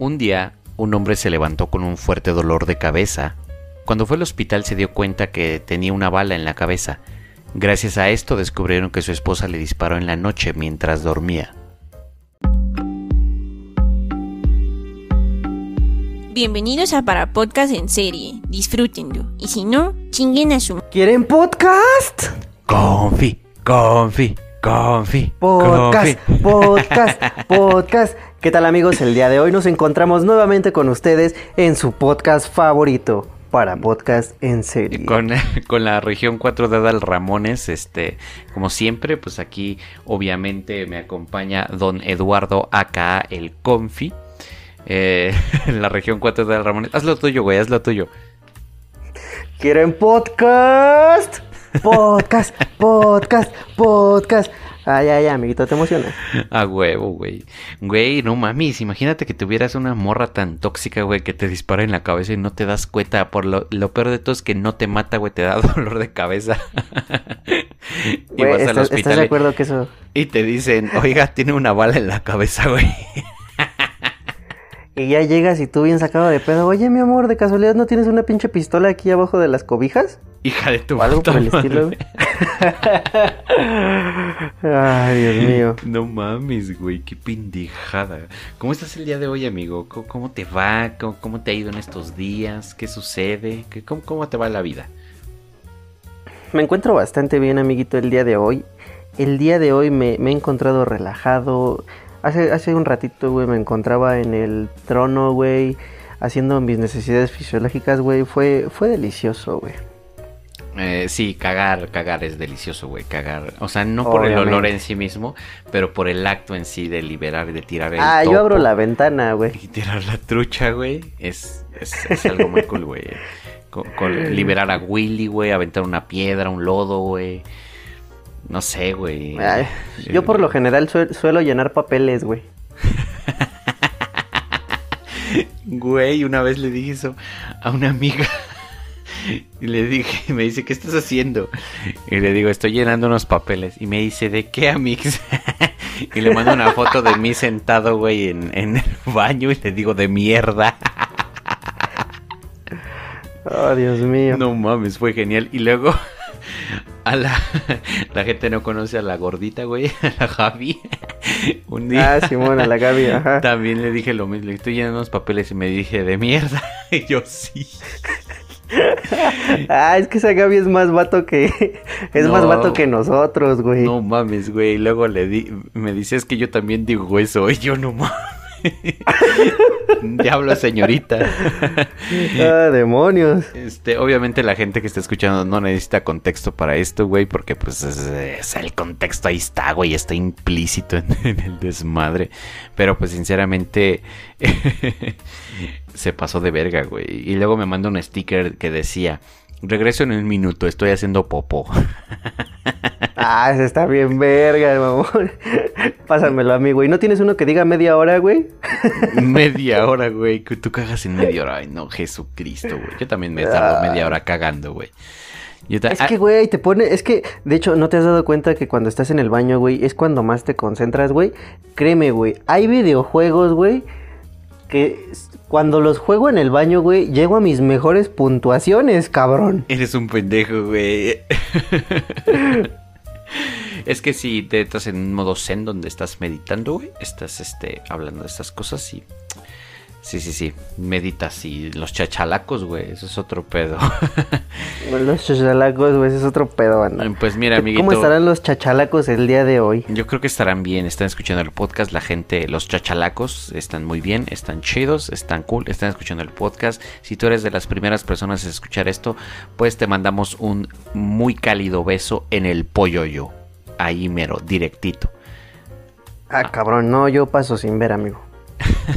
Un día, un hombre se levantó con un fuerte dolor de cabeza. Cuando fue al hospital se dio cuenta que tenía una bala en la cabeza. Gracias a esto descubrieron que su esposa le disparó en la noche mientras dormía. Bienvenidos a Para Podcast en serie. Disfrútenlo. Y si no, chinguen a su... ¿Quieren podcast? Confi, confi, confi. Podcast, confi. podcast, podcast. ¿Qué tal amigos? El día de hoy nos encontramos nuevamente con ustedes en su podcast favorito para podcast en serie. Con, con la región 4 de Adal Ramones, este, como siempre, pues aquí obviamente me acompaña don Eduardo acá el Confi. Eh, en la región 4 de Adal Ramones. Haz lo tuyo, güey, haz lo tuyo. ¿Quieren podcast? Podcast, podcast, podcast. Ay, ay, amiguito, te emocionas. A huevo, güey. Güey, no mames, imagínate que tuvieras una morra tan tóxica, güey, que te dispara en la cabeza y no te das cuenta. Por lo, lo peor de todo es que no te mata, güey, te da dolor de cabeza. y Güey, vas al ¿estás, hospital ¿estás de acuerdo que eso? y te dicen, oiga, tiene una bala en la cabeza, güey. Y ya llegas y tú bien sacado de pedo. Oye, mi amor, ¿de casualidad no tienes una pinche pistola aquí abajo de las cobijas? Hija de tu O algo puta por el estilo. madre. Ay, Dios mío. No mames, güey, qué pendejada. ¿Cómo estás el día de hoy, amigo? ¿Cómo, te va? ¿Cómo, te ha ido en estos días? ¿Qué sucede? ¿Qué, cómo, ¿Cómo te va la vida? Me encuentro bastante bien, amiguito, el día de hoy. El día de hoy me, me he encontrado relajado. Hace, hace un ratito, güey, me encontraba en el trono, güey, haciendo mis necesidades fisiológicas, güey. Fue, fue delicioso, güey. Eh, sí, cagar, cagar es delicioso, güey, cagar. O sea, no por el olor en sí mismo, pero por el acto en sí de liberar y de tirar el Ah, yo abro la ventana, güey. Y tirar la trucha, güey, es, es, es algo muy cool, güey. Con- con liberar a Willy, güey, aventar una piedra, un lodo, güey. No sé, güey. Ay, yo por lo general sue- suelo llenar papeles, güey. Güey, una vez le dije eso a una amiga. Y le dije, me dice, ¿qué estás haciendo? Y le digo, estoy llenando unos papeles. Y me dice, ¿de qué, amix? Y le mando una foto de mí sentado, güey, en, en el baño. Y le digo, de mierda. Oh, Dios mío. No mames, fue genial. Y luego, a la, la gente no conoce a la gordita, güey, a la Javi. Un día Ah, Simón, a la Gaby, ajá. también le dije lo mismo. Le estoy llenando unos papeles y me dije, de mierda. Y yo, sí. Ah, es que esa Gaby es más vato que. Es más vato que nosotros, güey. No mames, güey. Y luego le di, me dice, es que yo también digo eso. Y yo, no mames. Diablo, señorita. Ah, demonios. Este, obviamente la gente que está escuchando no necesita contexto para esto, güey, porque pues es, es el contexto ahí está, güey, está implícito en, en el desmadre. Pero pues sinceramente se pasó de verga, güey. Y luego me manda un sticker que decía, regreso en un minuto, estoy haciendo popó. Ah, ese está bien verga, mamón. Pásamelo a mí, güey. ¿No tienes uno que diga media hora, güey? media hora, güey, que tú cagas en media hora. Ay, no, Jesucristo, güey. Yo también me tardo media hora cagando, güey. Es que, güey, te pone... Es que, de hecho, ¿no te has dado cuenta que cuando estás en el baño, güey, es cuando más te concentras, güey? Créeme, güey. Hay videojuegos, güey, que cuando los juego en el baño, güey, llego a mis mejores puntuaciones, cabrón. Eres un pendejo, güey. es que si te estás en un modo zen donde estás meditando, güey, estás este, hablando de estas cosas y... Sí, sí, sí, meditas y los chachalacos, güey, eso es otro pedo. Los chachalacos, güey, ese es otro pedo, banda. pues mira, amiguito. ¿Cómo estarán los chachalacos el día de hoy? Yo creo que estarán bien, están escuchando el podcast, la gente, los chachalacos están muy bien, están chidos, están cool, están escuchando el podcast. Si tú eres de las primeras personas a escuchar esto, pues te mandamos un muy cálido beso en el pollo yo, ahí mero, directito. Ah, cabrón, no, yo paso sin ver, amigo.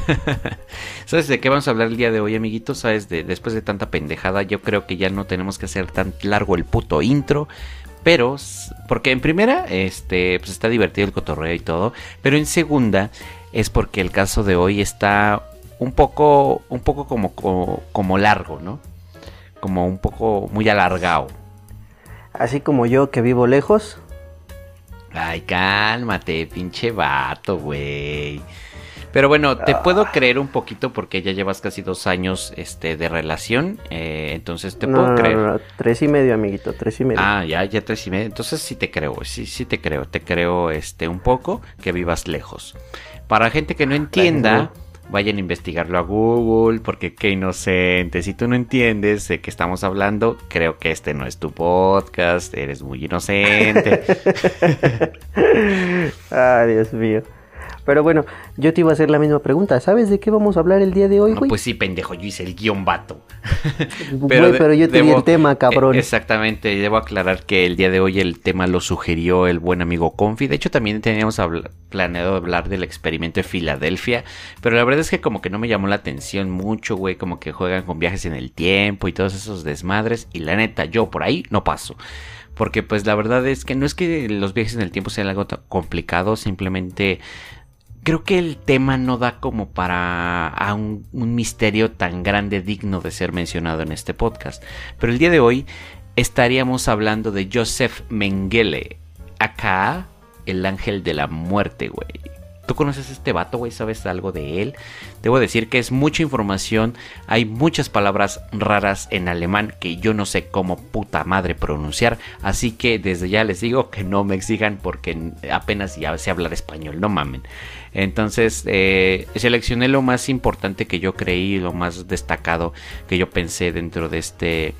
¿Sabes de qué vamos a hablar el día de hoy, amiguitos? ¿Sabes? De, después de tanta pendejada, yo creo que ya no tenemos que hacer tan largo el puto intro. Pero, porque en primera, este, pues está divertido el cotorreo y todo. Pero en segunda, es porque el caso de hoy está un poco, un poco como, como, como largo, ¿no? Como un poco muy alargado. Así como yo que vivo lejos. Ay, cálmate, pinche vato, güey. Pero bueno, te puedo creer un poquito porque ya llevas casi dos años este, de relación. eh, entonces te No, puedo no, creer. no, no, tres y medio, amiguito, tres y medio. Ah, ya, ya tres y medio. Entonces sí te creo, sí, sí te creo. Te creo este un poco que vivas lejos. Para gente que no entienda, vayan a investigarlo a Google, porque qué inocente. Si tú no entiendes de qué estamos hablando, creo que este no es tu podcast. Eres muy inocente. Ay, Dios mío. Pero bueno, yo te iba a hacer la misma pregunta. ¿Sabes de qué vamos a hablar el día de hoy, No, güey? pues sí, pendejo, yo hice el guion vato. Güey, pero, yo te di el tema, cabrón. eh, Exactamente, y debo aclarar que el día de hoy el tema lo sugirió el buen amigo Confi. De hecho, también teníamos planeado hablar del experimento de Filadelfia, pero la verdad es que como que no me llamó la atención mucho, güey, como que juegan con viajes en el tiempo y todos esos desmadres, y la neta, yo por ahí no paso. Porque pues la verdad es que no es que los viajes en el tiempo sean algo complicado, simplemente creo que el tema no da como para a un, misterio tan grande digno de ser mencionado en este podcast. Pero el día de hoy estaríamos hablando de Joseph Mengele, acá el ángel de la muerte, güey. ¿Tú conoces a este vato, güey? ¿Sabes algo de él? Debo decir que es mucha información. Hay muchas palabras raras en alemán que yo no sé cómo puta madre pronunciar. Así que desde ya les digo que no me exijan porque apenas ya sé hablar español. No mamen. Entonces eh, seleccioné lo más importante que yo creí, lo más destacado que yo pensé dentro de este...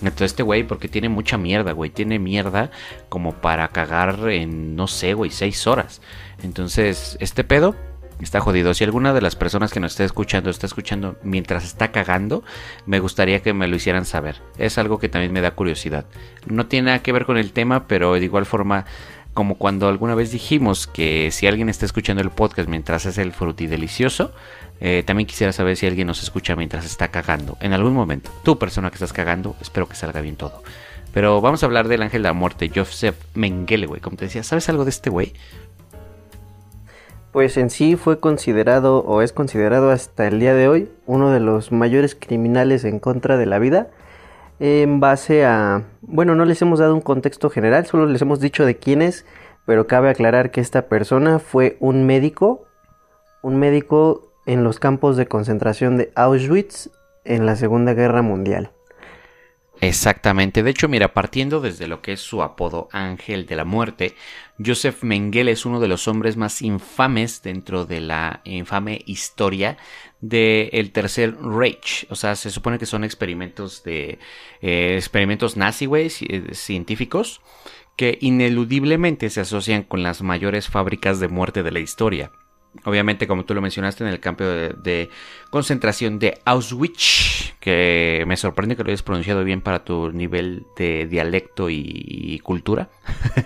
De este güey, porque tiene mucha mierda, güey. Tiene mierda como para cagar en, no sé, güey, seis horas. Entonces, este pedo está jodido. Si alguna de las personas que nos está escuchando está escuchando mientras está cagando, me gustaría que me lo hicieran saber. Es algo que también me da curiosidad. No tiene nada que ver con el tema, pero de igual forma, como cuando alguna vez dijimos que si alguien está escuchando el podcast mientras hace el frutidelicioso, eh, también quisiera saber si alguien nos escucha mientras está cagando. En algún momento, tú persona que estás cagando, espero que salga bien todo. Pero vamos a hablar del ángel de la muerte, Joseph Mengele, güey. Como te decía, ¿sabes algo de este güey? Pues en sí fue considerado o es considerado hasta el día de hoy uno de los mayores criminales en contra de la vida en base a... Bueno, no les hemos dado un contexto general, solo les hemos dicho de quién es, pero cabe aclarar que esta persona fue un médico, un médico en los campos de concentración de Auschwitz en la Segunda Guerra Mundial. Exactamente. De hecho, mira, partiendo desde lo que es su apodo Ángel de la Muerte, Joseph Mengele es uno de los hombres más infames dentro de la infame historia del Tercer Reich. O sea, se supone que son experimentos de eh, experimentos nazi, ci- científicos, que ineludiblemente se asocian con las mayores fábricas de muerte de la historia. Obviamente, como tú lo mencionaste, en el campo de, de concentración de Auschwitz, que me sorprende que lo hayas pronunciado bien para tu nivel de dialecto y, cultura.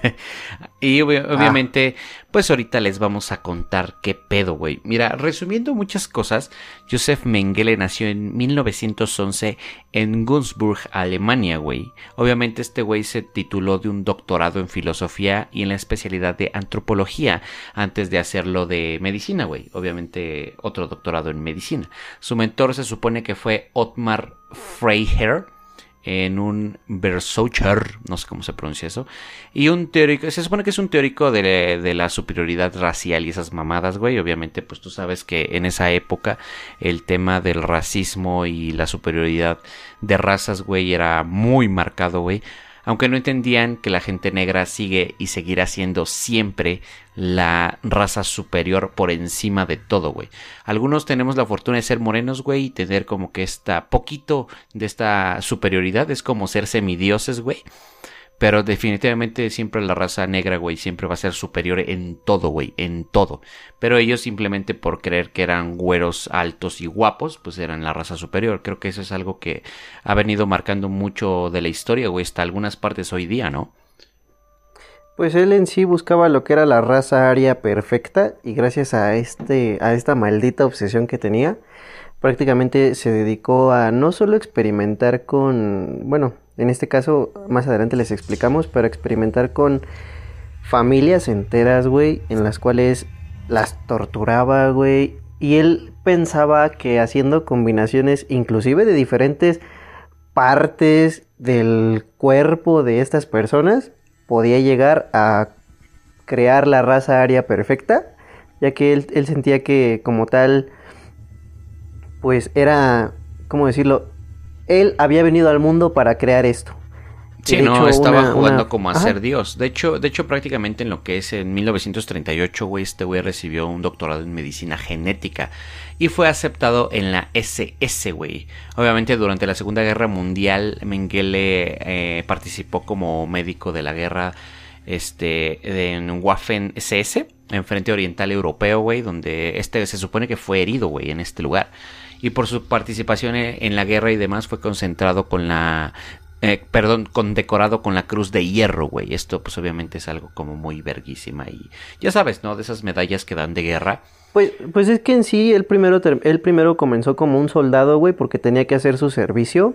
y obvi- obviamente, pues ahorita les vamos a contar qué pedo, güey. Mira, resumiendo muchas cosas, Joseph Mengele nació en 1911 en Günzburg, Alemania, güey. Obviamente este güey se tituló de un doctorado en filosofía y en la especialidad de antropología antes de hacerlo de medicina, güey. Obviamente otro doctorado en medicina. Su mentor se supone que fue Ottmar Freiherr en un Bersoucher, no sé cómo se pronuncia eso, y un teórico, se supone que es un teórico de, de, la superioridad racial y esas mamadas, güey, obviamente pues tú sabes que en esa época el tema del racismo y la superioridad de razas, güey, era muy marcado, güey, aunque no entendían que la gente negra sigue y seguirá siendo siempre la raza superior por encima de todo, güey. Algunos tenemos la fortuna de ser morenos, güey, y tener como que esta poquito de esta superioridad, es como ser semidioses, güey. Pero definitivamente siempre la raza negra, güey, siempre va a ser superior en todo, güey, en todo. Pero ellos simplemente por creer que eran güeros altos y guapos, pues eran la raza superior. Creo que eso es algo que ha venido marcando mucho de la historia, güey, hasta algunas partes hoy día, ¿no? Pues él en sí buscaba lo que era la raza aria perfecta y gracias a este a esta maldita obsesión que tenía, prácticamente se dedicó a no solo experimentar con, bueno, en este caso más adelante les explicamos, pero experimentar con familias enteras, güey, en las cuales las torturaba, güey, y él pensaba que haciendo combinaciones inclusive de diferentes partes del cuerpo de estas personas podía llegar a crear la raza aria perfecta ya que él, él sentía que como tal, pues era, ¿cómo decirlo? Él había venido al mundo para crear esto. Sí, no, hecho, estaba una- jugando una- como a Ajá. ser Dios. De hecho, de hecho, prácticamente en lo que es en 1938, güey, este güey recibió un doctorado en medicina genética y fue aceptado en la SS, güey. Obviamente, durante la Segunda Guerra Mundial, Mengele eh, participó como médico de la guerra este, en Waffen SS, en Frente Oriental Europeo, güey, donde este se supone que fue herido, güey, en este lugar. Y por su participación en en la guerra y demás fue concentrado con la eh, perdón, condecorado con la cruz de hierro, güey. Esto, pues, obviamente es algo como muy verguísima. Y ya sabes, ¿no? De esas medallas que dan de guerra. Pues, pues es que en sí él primero, él primero comenzó como un soldado, güey, porque tenía que hacer su servicio.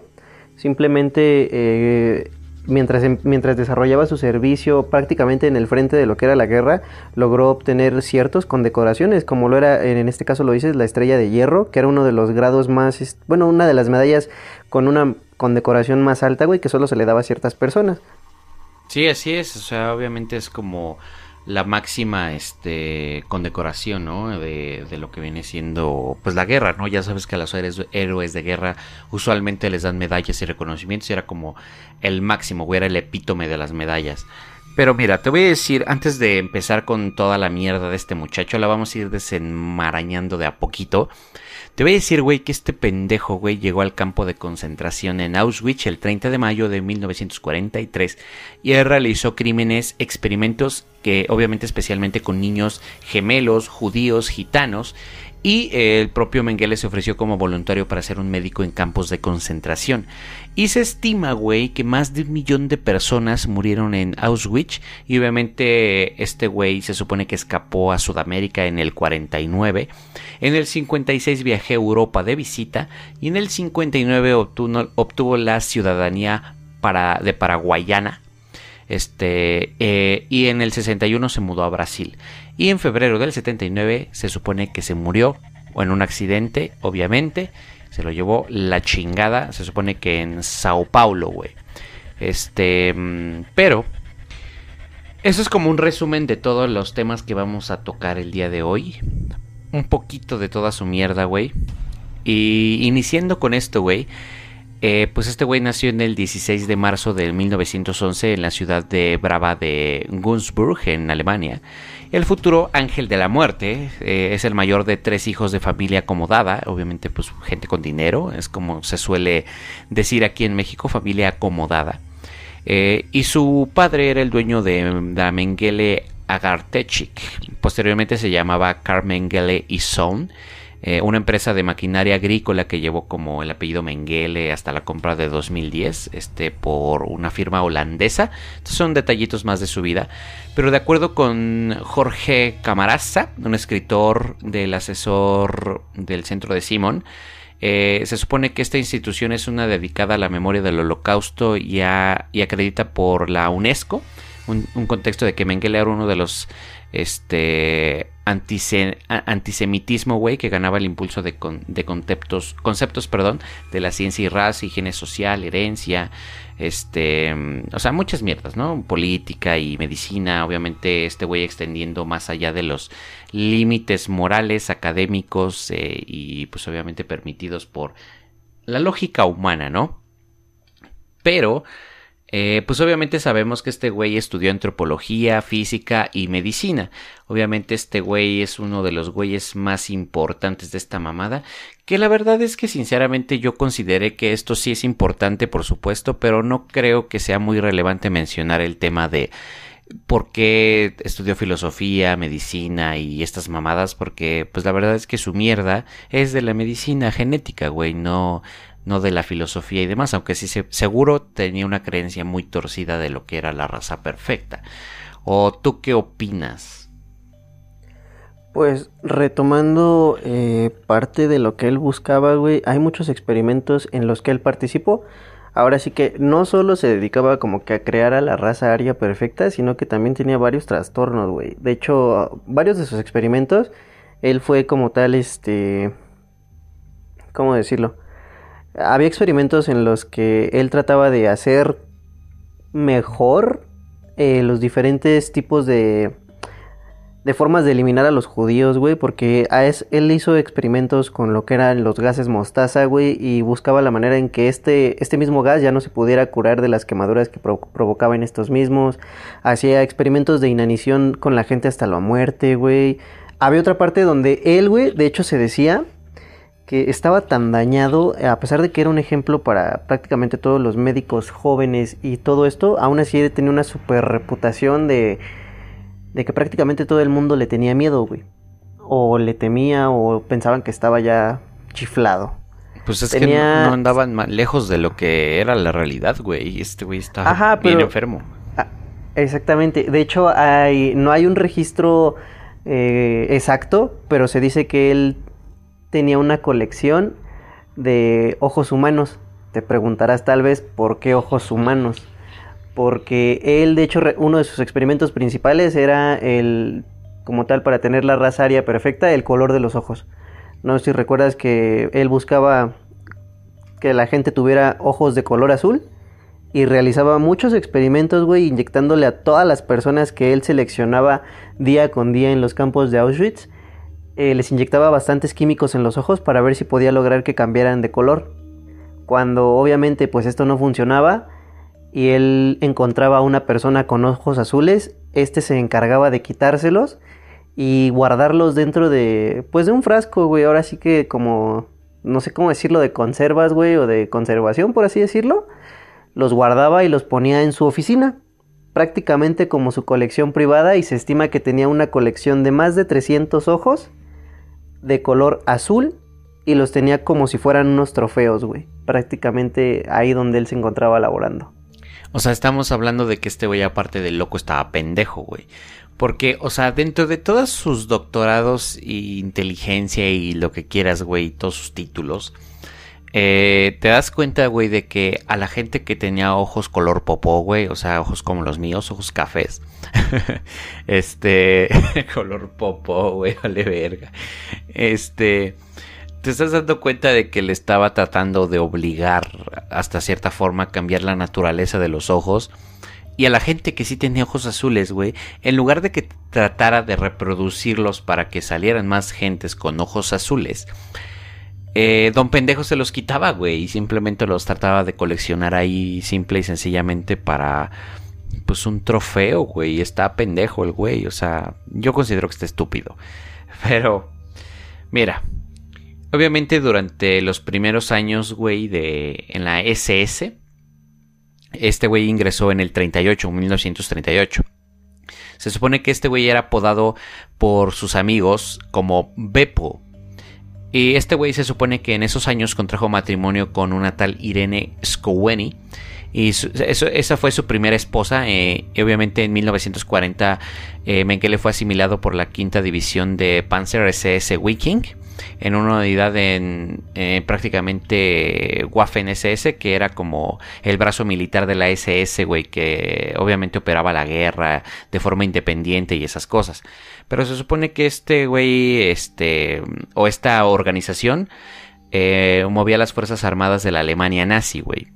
Simplemente eh, mientras, em- mientras desarrollaba su servicio prácticamente en el frente de lo que era la guerra, logró obtener ciertos condecoraciones, como lo era, en este caso lo dices, la estrella de hierro, que era uno de los grados más, bueno, una de las medallas con una condecoración más alta, güey, que solo se le daba a ciertas personas. Sí, así es. O sea, obviamente es como la máxima este condecoración, ¿no? De, de lo que viene siendo pues la guerra, ¿no? Ya sabes que a los héroes, de guerra usualmente les dan medallas y reconocimientos y era como el máximo, güey, era el epítome de las medallas. Pero mira, te voy a decir, antes de empezar con toda la mierda de este muchacho, la vamos a ir desenmarañando de a poquito. Te voy a decir, güey, que este pendejo, güey, llegó al campo de concentración en Auschwitz el 30 de mayo de 1943 y él realizó crímenes, experimentos que obviamente especialmente con niños gemelos, judíos, gitanos y eh, el propio Mengele se ofreció como voluntario para ser un médico en campos de concentración. Y se estima, güey, que más de un millón de personas murieron en Auschwitz. Y obviamente este güey se supone que escapó a Sudamérica en el 49. En el 56 viajé a Europa de visita. Y en el 59 obtuvo, obtuvo la ciudadanía de paraguayana. Este, eh, y en el 61 se mudó a Brasil. Y en febrero del 79 se supone que se murió, o en un accidente, obviamente. Se lo llevó la chingada, se supone que en Sao Paulo, güey. Este, mm, pero eso es como un resumen de todos los temas que vamos a tocar el día de hoy. Un poquito de toda su mierda, güey. Y iniciando con esto, güey. Eh, pues este güey nació en el 16 de marzo de 1911 en la ciudad de Brava de Günzburg, en Alemania. El futuro ángel de la muerte eh, es el mayor de tres hijos de familia acomodada, obviamente pues gente con dinero, es como se suele decir aquí en México, familia acomodada. Eh, y su padre era el dueño de la Mengele Agartechik, posteriormente se llamaba Carl Mengele y Son eh, una empresa de maquinaria agrícola que llevó como el apellido Mengele hasta la compra de 2010 este, por una firma holandesa. Estos son detallitos más de su vida. Pero de acuerdo con Jorge Camaraza, un escritor del asesor del centro de Simon, eh, se supone que esta institución es una dedicada a la memoria del holocausto y, a, y acredita por la UNESCO un, un contexto de que Mengele era uno de los este antise, antisemitismo, güey, que ganaba el impulso de, con, de conceptos, conceptos, perdón, de la ciencia y raza, higiene social, herencia, este, o sea, muchas mierdas, ¿no? Política y medicina, obviamente este güey extendiendo más allá de los límites morales, académicos eh, y pues obviamente permitidos por la lógica humana, ¿no? Pero eh, pues obviamente sabemos que este güey estudió antropología, física y medicina. Obviamente este güey es uno de los güeyes más importantes de esta mamada. Que la verdad es que sinceramente yo consideré que esto sí es importante, por supuesto, pero no creo que sea muy relevante mencionar el tema de por qué estudió filosofía, medicina y estas mamadas, porque pues la verdad es que su mierda es de la medicina genética, güey, no no de la filosofía y demás, aunque sí se, seguro tenía una creencia muy torcida de lo que era la raza perfecta. ¿O tú qué opinas? Pues retomando eh, parte de lo que él buscaba, güey, hay muchos experimentos en los que él participó. Ahora sí que no solo se dedicaba como que a crear a la raza aria perfecta, sino que también tenía varios trastornos, güey. De hecho, varios de sus experimentos, él fue como tal, este... ¿Cómo decirlo? Había experimentos en los que él trataba de hacer mejor eh, los diferentes tipos de de formas de eliminar a los judíos, güey, porque a es, él hizo experimentos con lo que eran los gases mostaza, güey, y buscaba la manera en que este, este mismo gas ya no se pudiera curar de las quemaduras que pro- provocaban estos mismos. Hacía experimentos de inanición con la gente hasta la muerte, güey. Había otra parte donde él, güey, de hecho se decía que estaba tan dañado, a pesar de que era un ejemplo para prácticamente todos los médicos jóvenes y todo esto, aún así tenía una super reputación de, de que prácticamente todo el mundo le tenía miedo, güey. O le temía o pensaban que estaba ya chiflado. Pues es Tenía- que no, no andaban lejos de lo que era la realidad, güey. Este güey estaba Ajá, bien pero- enfermo. Ah, exactamente. De hecho, hay, no hay un registro eh, exacto, pero se dice que él tenía una colección de ojos humanos. Te preguntarás tal vez por qué ojos humanos. Porque él, de hecho, uno de sus experimentos principales era el, como tal, para tener la raza aria perfecta, el color de los ojos. No sé si recuerdas que él buscaba que la gente tuviera ojos de color azul y realizaba muchos experimentos, güey, inyectándole a todas las personas que él seleccionaba día con día en los campos de Auschwitz. Eh, les inyectaba bastantes químicos en los ojos para ver si podía lograr que cambiaran de color. Cuando obviamente pues esto no funcionaba y él encontraba a una persona con ojos azules, este se encargaba de quitárselos y guardarlos dentro de pues de un frasco, güey, ahora sí que como no sé cómo decirlo de conservas, güey, o de conservación, por así decirlo. Los guardaba y los ponía en su oficina, prácticamente como su colección privada y se estima que tenía una colección de más de 300 ojos de color azul y los tenía como si fueran unos trofeos, güey, prácticamente ahí donde él se encontraba laborando. O sea, estamos hablando de que este güey, aparte de loco, estaba pendejo, güey. Porque, o sea, dentro de todos sus doctorados y inteligencia y lo que quieras, güey, todos sus títulos, eh, te das cuenta, güey, de que a la gente que tenía ojos color popó, güey, o sea, ojos como los míos, ojos cafés, este, color popó, güey, vale verga, este, te estás dando cuenta de que le estaba tratando de obligar hasta cierta forma a cambiar la naturaleza de los ojos. Y a la gente que sí tenía ojos azules, güey, en lugar de que tratara de reproducirlos para que salieran más gentes con ojos azules, eh, Don Pendejo se los quitaba, güey, y simplemente los trataba de coleccionar ahí simple y sencillamente para, pues, un trofeo, güey. Está pendejo el güey, o sea, yo considero que está estúpido. Pero, mira, obviamente durante los primeros años, güey, de en la SS, este güey ingresó en el 38, 1938. Se supone que este güey era apodado por sus amigos como Beppo. Y este güey se supone que en esos años contrajo matrimonio con una tal Irene Skoweni. Y eso- esa fue su primera esposa. eh, y obviamente en 1940 eh, Mengele fue asimilado por la quinta división de Panzer SS Viking en una unidad en eh, prácticamente Waffen SS, que era como el brazo militar de la SS, güey, que obviamente operaba la guerra de forma independiente y esas cosas. Pero se supone que este güey, este, o esta organización, eh, movía las Fuerzas Armadas de la Alemania nazi, güey.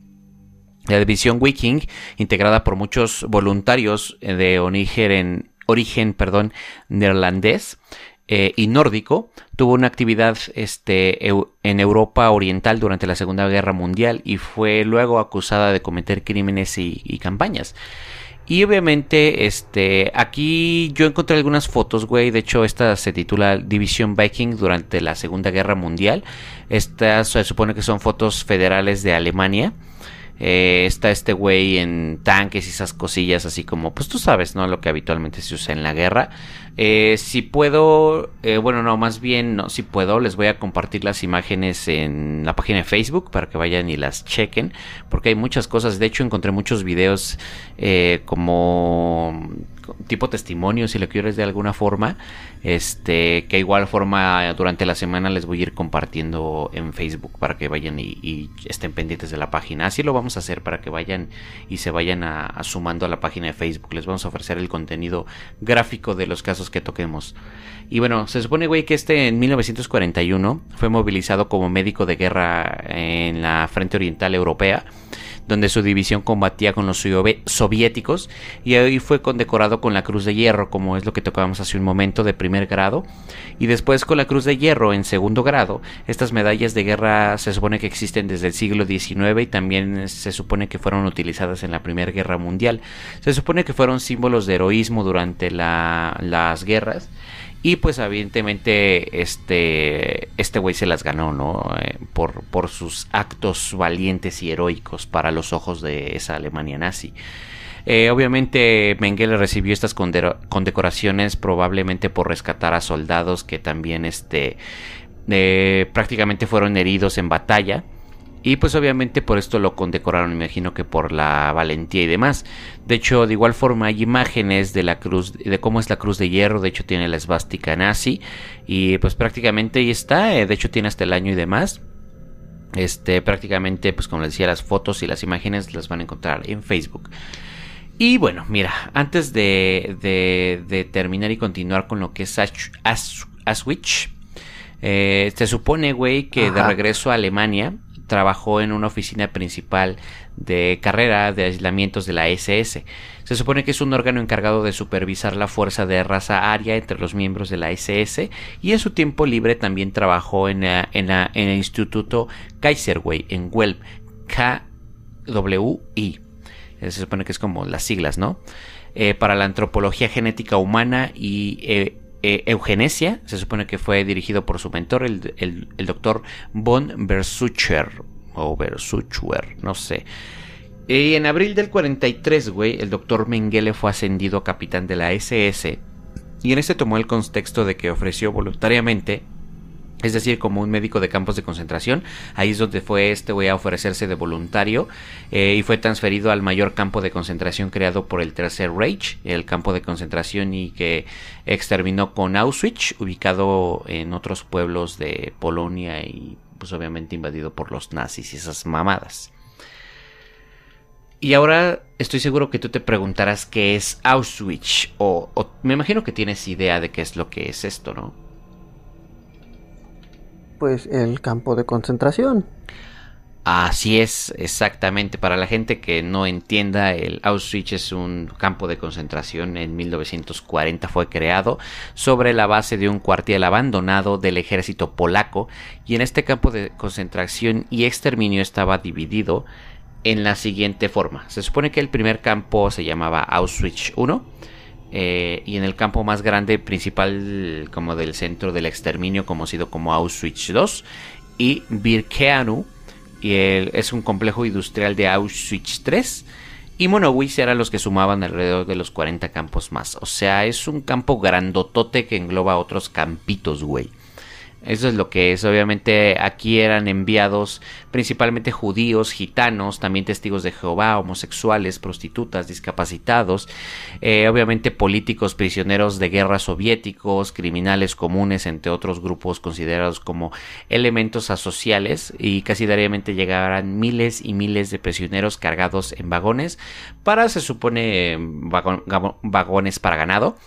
La división Viking, integrada por muchos voluntarios eh, de origen, origen perdón, neerlandés eh, y nórdico, tuvo una actividad este, en Europa Oriental durante la Segunda Guerra Mundial y fue luego acusada de cometer crímenes y, y campañas. Y obviamente, este, aquí yo encontré algunas fotos, güey. De hecho, esta se titula División Viking durante la Segunda Guerra Mundial. Estas se supone que son fotos federales de Alemania. Eh, está este güey en tanques y esas cosillas así como, pues tú sabes, ¿no? Lo que habitualmente se usa en la guerra. Eh, si puedo, eh, bueno, no, más bien, no, si puedo, les voy a compartir las imágenes en la página de Facebook para que vayan y las chequen, porque hay muchas cosas. De hecho, encontré muchos videos eh, como tipo testimonio, si lo quieres de alguna forma, este, que igual forma durante la semana les voy a ir compartiendo en Facebook para que vayan y, estén pendientes de la página. Así lo vamos a hacer para que vayan y se vayan a, a sumando a la página de Facebook. Les vamos a ofrecer el contenido gráfico de los casos que toquemos. Y bueno, se supone, güey, que este en 1941 fue movilizado como médico de guerra en la Frente Oriental Europea donde su división combatía con los soviéticos y ahí fue condecorado con la Cruz de Hierro, como es lo que tocábamos hace un momento, de primer grado, y después con la Cruz de Hierro en segundo grado. Estas medallas de guerra se supone que existen desde el siglo XIX y también se supone que fueron utilizadas en la Primera Guerra Mundial. Se supone que fueron símbolos de heroísmo durante las guerras y pues evidentemente este este güey se las ganó, ¿no? Eh, por, por sus actos valientes y heroicos para los ojos de esa Alemania nazi. Eh, obviamente Mengele recibió estas condecoraciones probablemente por rescatar a soldados que también este, eh, prácticamente fueron heridos en batalla. Y pues obviamente por esto lo condecoraron, me imagino que por la valentía y demás. De hecho, de igual forma hay imágenes de la cruz, de cómo es la cruz de hierro, de hecho tiene la esvástica nazi. Y pues prácticamente ahí está, eh, de hecho tiene hasta el año y demás. Este, prácticamente, pues como les decía, las fotos y las imágenes las van a encontrar en Facebook. Y bueno, mira, antes de, de, terminar y continuar con lo que es Aswich, eh, se supone, güey, que de regreso a Alemania trabajó en una oficina principal de carrera de aislamientos de la SS. Se supone que es un órgano encargado de supervisar la fuerza de raza aria entre los miembros de la SS y en su tiempo libre también trabajó en, el Instituto Kaiserwey en Welm, KWI. Se supone que es como las siglas, ¿no? Eh, para la antropología genética humana y eh, eh, eugenesia, se supone que fue dirigido por su mentor, el, el, doctor von Bersucher, o Bersucher, no sé. Y en abril del 43, güey, el doctor Mengele fue ascendido a capitán de la SS. Y en este tomó el contexto de que ofreció voluntariamente es decir, como un médico de campos de concentración. Ahí es donde fue este güey a ofrecerse de voluntario eh, y fue transferido al mayor campo de concentración creado por el Tercer Reich, el campo de concentración y que exterminó con Auschwitz, ubicado en otros pueblos de Polonia y pues obviamente invadido por los nazis y esas mamadas. Y ahora estoy seguro que tú te preguntarás qué es Auschwitz o me imagino que tienes idea de qué es lo que es esto, ¿no? Pues el campo de concentración. Así es, exactamente. Para la gente que no entienda, el Auschwitz es un campo de concentración. En 1940 fue creado sobre la base de un cuartel abandonado del ejército polaco. Y en este campo de concentración y exterminio estaba dividido en la siguiente forma. Se supone que el primer campo se llamaba Auschwitz I eh, y en el campo más grande principal como del centro del exterminio conocido como Auschwitz II y Birkenau y es un complejo industrial de Auschwitz III y Monowitz eran los que sumaban alrededor de los 40 campos más. O sea, es un campo grandotote que engloba otros campitos, güey. Eso es lo que es. Obviamente aquí eran enviados principalmente judíos, gitanos, también testigos de Jehová, homosexuales, prostitutas, discapacitados, eh, obviamente políticos, prisioneros de guerra soviéticos, criminales comunes, entre otros grupos considerados como elementos asociales y casi diariamente llegarán miles y miles de prisioneros cargados en vagones para, se supone, vagones para ganado.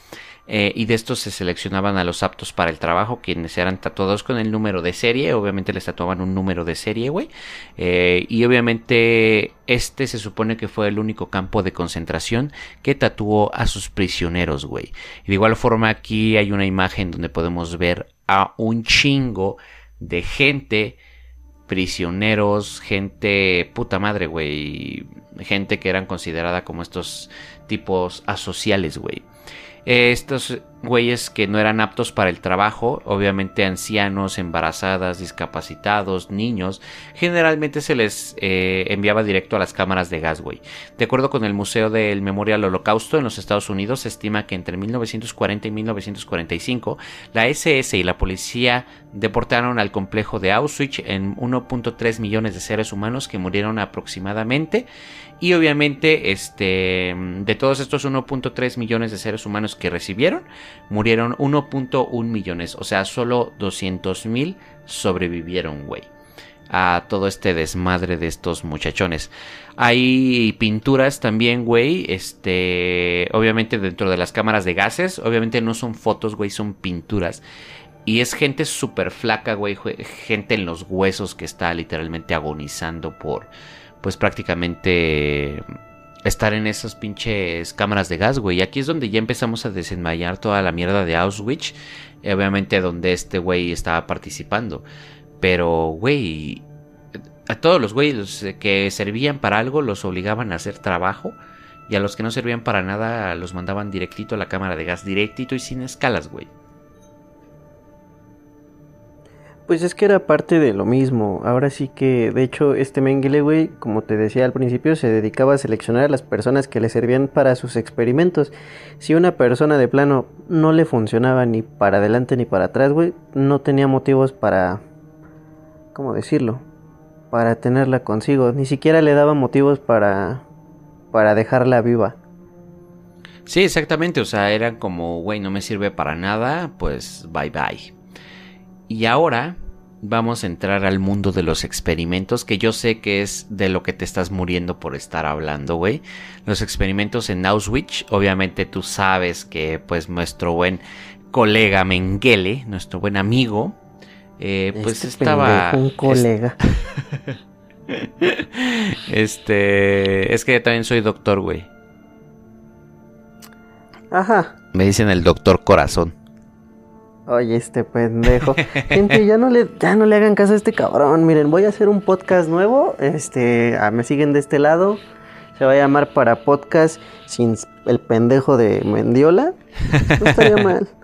Eh, y de estos se seleccionaban a los aptos para el trabajo, quienes eran tatuados con el número de serie, obviamente les tatuaban un número de serie, güey, eh, y obviamente este se supone que fue el único campo de concentración que tatuó a sus prisioneros, güey. De igual forma aquí hay una imagen donde podemos ver a un chingo de gente prisioneros, gente puta madre, güey, gente que eran considerada como estos tipos asociales, güey estos güeyes que no eran aptos para el trabajo, obviamente ancianos, embarazadas, discapacitados, niños, generalmente se les eh, enviaba directo a las cámaras de gas, güey. De acuerdo con el Museo del Memorial Holocausto en los Estados Unidos, se estima que entre 1940 y 1945 la SS y la policía deportaron al complejo de Auschwitz en 1.3 millones de seres humanos que murieron aproximadamente y obviamente, este, de todos estos 1.3 millones de seres humanos que recibieron, murieron 1.1 millones. O sea, solo 200 mil sobrevivieron, güey. A todo este desmadre de estos muchachones. Hay pinturas también, güey. Este, obviamente dentro de las cámaras de gases. Obviamente no son fotos, güey, son pinturas. Y es gente súper flaca, güey. Gente en los huesos que está literalmente agonizando por, pues prácticamente estar en esas pinches cámaras de gas, güey. Y aquí es donde ya empezamos a desenmayar toda la mierda de Auschwitz. Obviamente donde este güey estaba participando. Pero, güey, a todos los güeyes que servían para algo los obligaban a hacer trabajo. Y a los que no servían para nada los mandaban directito a la cámara de gas, directito y sin escalas, güey. Pues es que era parte de lo mismo. Ahora sí que, de hecho, este Mengele, güey, como te decía al principio, se dedicaba a seleccionar a las personas que le servían para sus experimentos. Si una persona de plano no le funcionaba ni para adelante ni para atrás, güey, no tenía motivos para... ¿Cómo decirlo? Para tenerla consigo. Ni siquiera le daba motivos para... para dejarla viva. Sí, exactamente. O sea, era como, güey, no me sirve para nada, pues bye bye. Y ahora vamos a entrar al mundo de los experimentos, que yo sé que es de lo que te estás muriendo por estar hablando, güey. Los experimentos en Auschwitz, obviamente tú sabes que pues nuestro buen colega Mengele, nuestro buen amigo, eh, pues Este estaba... pendejo, un colega. Este... Es que yo también soy doctor, güey. Ajá. Me dicen el doctor corazón. Oye, este pendejo. Gente, ya no le, ya no le hagan caso a este cabrón. Miren, voy a hacer un podcast nuevo. Este, ah, me siguen de este lado. Se va a llamar para podcast sin el pendejo de Mendiola. No estaría mal.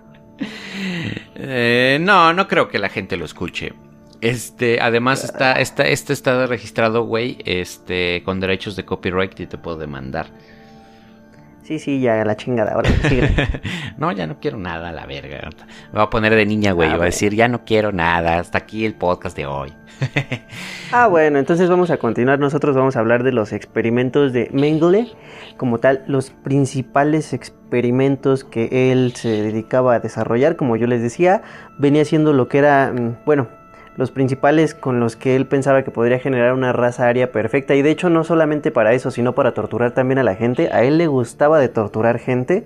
Eh, no, no creo que la gente lo escuche. Este, además está, está, este está registrado, güey, este, con derechos de copyright y te puedo demandar. Sí, sí, ya la chingada. Ahora no, ya no quiero nada, la verga. Me voy a poner de niña, güey. Ah, voy a decir, ya no quiero nada. Hasta aquí el podcast de hoy. Ah, bueno, entonces vamos a continuar. Nosotros vamos a hablar de los experimentos de Mengele, como tal, los principales experimentos que él se dedicaba a desarrollar. Como yo les decía, venía siendo lo que era, mm, bueno, los principales con los que él pensaba que podría generar una raza aria perfecta. Y de hecho, no solamente para eso, sino para torturar también a la gente. A él le gustaba de torturar gente.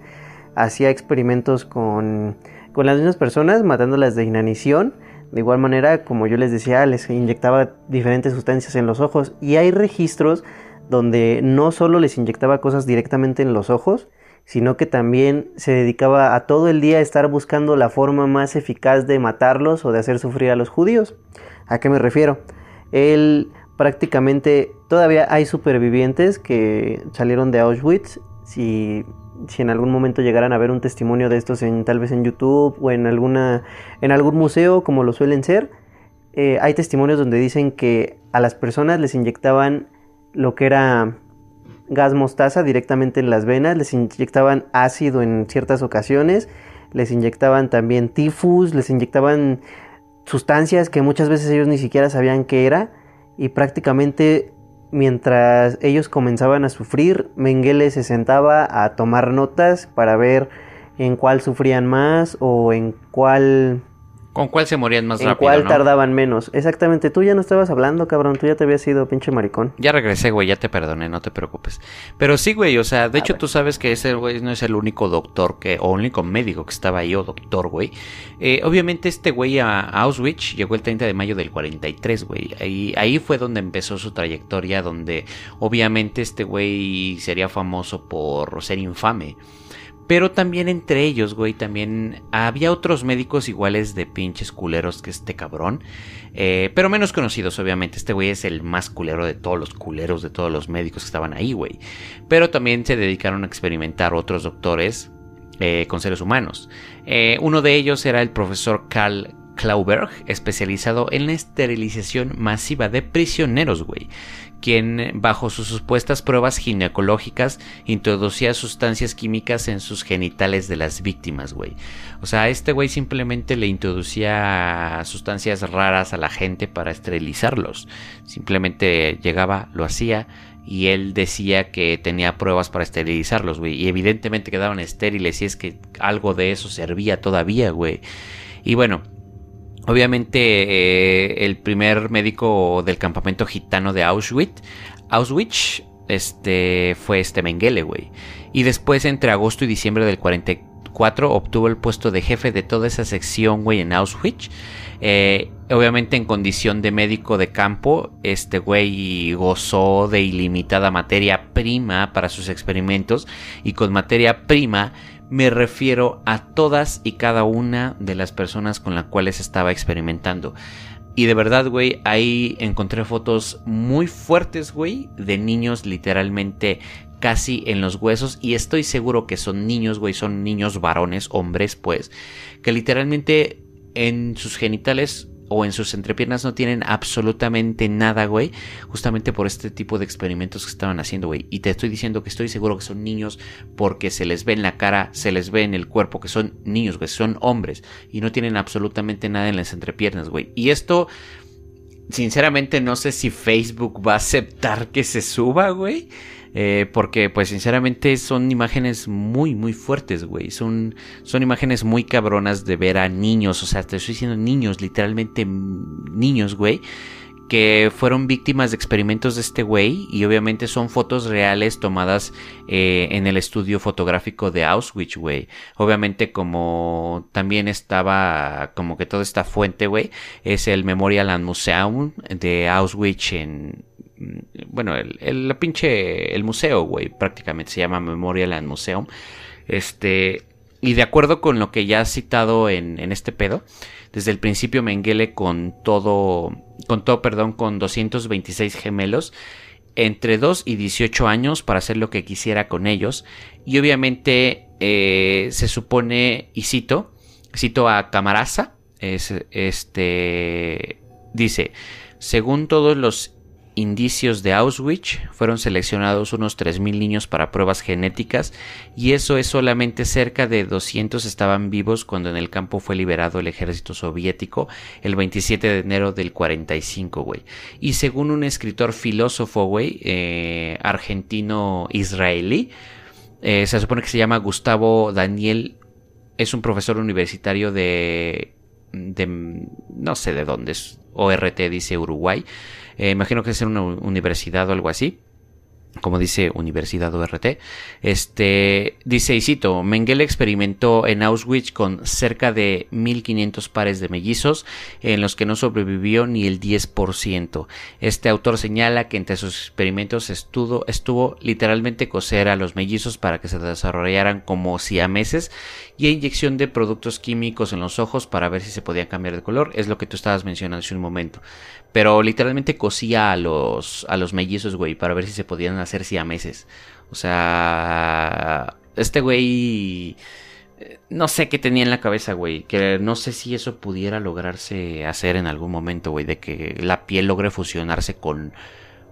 Hacía experimentos con, con las mismas personas, matándolas de inanición. De igual manera, como yo les decía, les inyectaba diferentes sustancias en los ojos. Y hay registros donde no solo les inyectaba cosas directamente en los ojos, sino que también se dedicaba a todo el día a estar buscando la forma más eficaz de matarlos o de hacer sufrir a los judíos. ¿A qué me refiero? Él prácticamente todavía hay supervivientes que salieron de Auschwitz. Si, si en algún momento llegaran a ver un testimonio de estos en tal vez en YouTube o en alguna en algún museo como lo suelen ser, eh, hay testimonios donde dicen que a las personas les inyectaban lo que era gas mostaza directamente en las venas, les inyectaban ácido en ciertas ocasiones, les inyectaban también tifus, les inyectaban sustancias que muchas veces ellos ni siquiera sabían qué era y prácticamente mientras ellos comenzaban a sufrir, Mengele se sentaba a tomar notas para ver en cuál sufrían más o en cuál ¿Con cuál se morían más en rápido, cuál no? tardaban menos. Exactamente, tú ya no estabas hablando, cabrón, tú ya te habías ido, pinche maricón. Ya regresé, güey, ya te perdoné, no te preocupes. Pero sí, güey, o sea, de A hecho ver. tú sabes que ese güey no es el único doctor que, o único médico que estaba ahí, o doctor, güey. Eh, obviamente este güey a Auschwitz llegó el 30 de mayo del 43, güey. Ahí, ahí fue donde empezó su trayectoria, donde obviamente este güey sería famoso por ser infame. Pero también entre ellos, güey, también había otros médicos iguales de pinches culeros que este cabrón. Eh, pero menos conocidos, obviamente. Este güey es el más culero de todos los culeros, de todos los médicos que estaban ahí, güey. Pero también se dedicaron a experimentar otros doctores eh, con seres humanos. Eh, uno de ellos era el profesor Karl Klauberg, especializado en la esterilización masiva de prisioneros, güey quien bajo sus supuestas pruebas ginecológicas introducía sustancias químicas en sus genitales de las víctimas, güey. O sea, este güey simplemente le introducía sustancias raras a la gente para esterilizarlos. Simplemente llegaba, lo hacía y él decía que tenía pruebas para esterilizarlos, güey. Y evidentemente quedaban estériles y es que algo de eso servía todavía, güey. Y bueno, Obviamente, eh, el primer médico del campamento gitano de Auschwitz, Auschwitz, este, fue este Mengele, güey. Y después, entre agosto y diciembre del 44, 2004 obtuvo el puesto de jefe de toda esa sección, güey, en Auschwitz. Eh, obviamente en condición de médico de campo, este güey gozó de ilimitada materia prima para sus experimentos y con materia prima me refiero a todas y cada una de las personas con las cuales estaba experimentando. Y de verdad, güey, ahí encontré fotos muy fuertes, güey, de niños literalmente casi en los huesos. Y estoy seguro que son niños, güey, son niños varones, hombres, pues, que literalmente en sus genitales o en sus entrepiernas no tienen absolutamente nada, güey. Justamente por este tipo de experimentos que estaban haciendo, güey. Y te estoy diciendo que estoy seguro que son niños porque se les ve en la cara, se les ve en el cuerpo que son niños, güey. Son hombres y no tienen absolutamente nada en las entrepiernas, güey. Y esto, sinceramente, no sé si Facebook va a aceptar que se suba, güey. Eh, porque, pues, sinceramente, son imágenes muy, muy fuertes, güey. Son, son imágenes muy cabronas de ver a niños. O sea, te estoy diciendo niños, literalmente niños, güey que fueron víctimas de experimentos de este güey y obviamente son fotos reales tomadas eh, en el estudio fotográfico de Auschwitz, güey. Obviamente como también estaba como que toda esta fuente, güey, es el Memorial and Museum de Auschwitz en, bueno, el, el pinche, el museo, güey, prácticamente se llama Memorial and Museum. Este, y de acuerdo con lo que ya has citado en, en este pedo, desde el principio Mengele con todo, con todo, perdón, con 226 gemelos, entre 2 y 18 años para hacer lo que quisiera con ellos. Y obviamente eh, se supone, y cito, cito a Camarasa, es, este, dice, según todos los indicios de Auschwitz, fueron seleccionados unos 3.000 niños para pruebas genéticas y eso es solamente cerca de 200 estaban vivos cuando en el campo fue liberado el ejército soviético el 27 de enero del 45, güey. Y según un escritor filósofo, güey, eh, argentino-israelí, eh, se supone que se llama Gustavo Daniel, es un profesor universitario de, de no sé de dónde es, ORT dice Uruguay, eh, imagino que es en una universidad o algo así como dice Universidad URT, este, dice y cito, Mengele experimentó en Auschwitz con cerca de 1500 pares de mellizos en los que no sobrevivió ni el 10%. Este autor señala que entre sus experimentos estuvo, estuvo literalmente coser a los mellizos para que se desarrollaran como siameses y inyección de productos químicos en los ojos para ver si se podían cambiar de color, es lo que tú estabas mencionando hace un momento. Pero literalmente cosía a los, a los mellizos, güey, para ver si se podían hacer siameses. O sea, este güey... Eh, no sé qué tenía en la cabeza, güey. Que no sé si eso pudiera lograrse hacer en algún momento, güey. De que la piel logre fusionarse con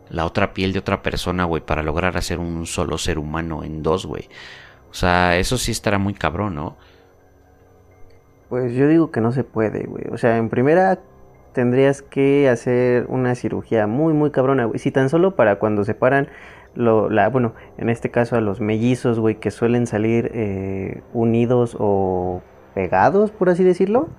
la otra piel de otra persona, güey. Para lograr hacer un solo ser humano en dos, güey. O sea, eso sí estará muy cabrón, ¿no? Pues yo digo que no se puede, güey. O sea, en primera tendrías que hacer una cirugía muy, muy cabrona, güey. Si tan solo para cuando se paran, lo, la, bueno, en este caso a los mellizos, güey, que suelen salir eh, unidos o pegados, por así decirlo.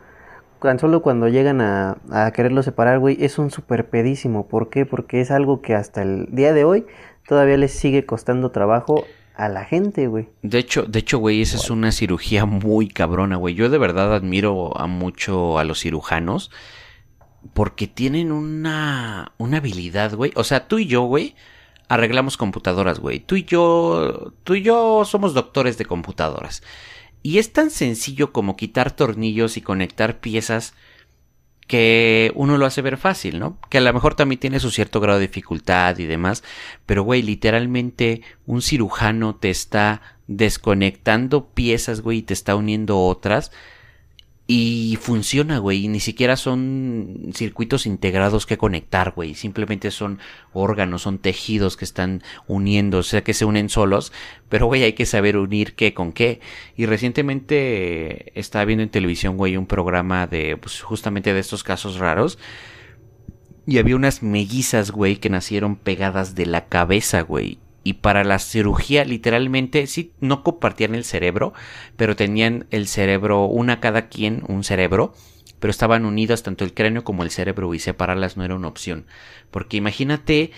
Tan solo cuando llegan a, a quererlo separar, güey, es un super pedísimo. ¿Por qué? Porque es algo que hasta el día de hoy todavía les sigue costando trabajo a la gente, güey. De hecho, de hecho, güey, esa es una cirugía muy cabrona, güey. Yo de verdad admiro a mucho a los cirujanos porque tienen una, una habilidad, güey. O sea, tú y yo, güey, arreglamos computadoras, güey. Tú y yo, tú y yo somos doctores de computadoras. Y es tan sencillo como quitar tornillos y conectar piezas que uno lo hace ver fácil, ¿no? Que a lo mejor también tiene su cierto grado de dificultad y demás. Pero, güey, literalmente un cirujano te está desconectando piezas, güey, y te está uniendo otras y funciona, güey. Y ni siquiera son circuitos integrados que conectar, güey. Simplemente son órganos, son tejidos que están uniendo, o sea que se unen solos. Pero, güey, hay que saber unir qué con qué. Y recientemente estaba viendo en televisión, güey, un programa de, pues, justamente de estos casos raros. Y había unas mellizas, güey, que nacieron pegadas de la cabeza, güey y para la cirugía literalmente sí no compartían el cerebro, pero tenían el cerebro una cada quien un cerebro, pero estaban unidas tanto el cráneo como el cerebro y separarlas no era una opción, porque imagínate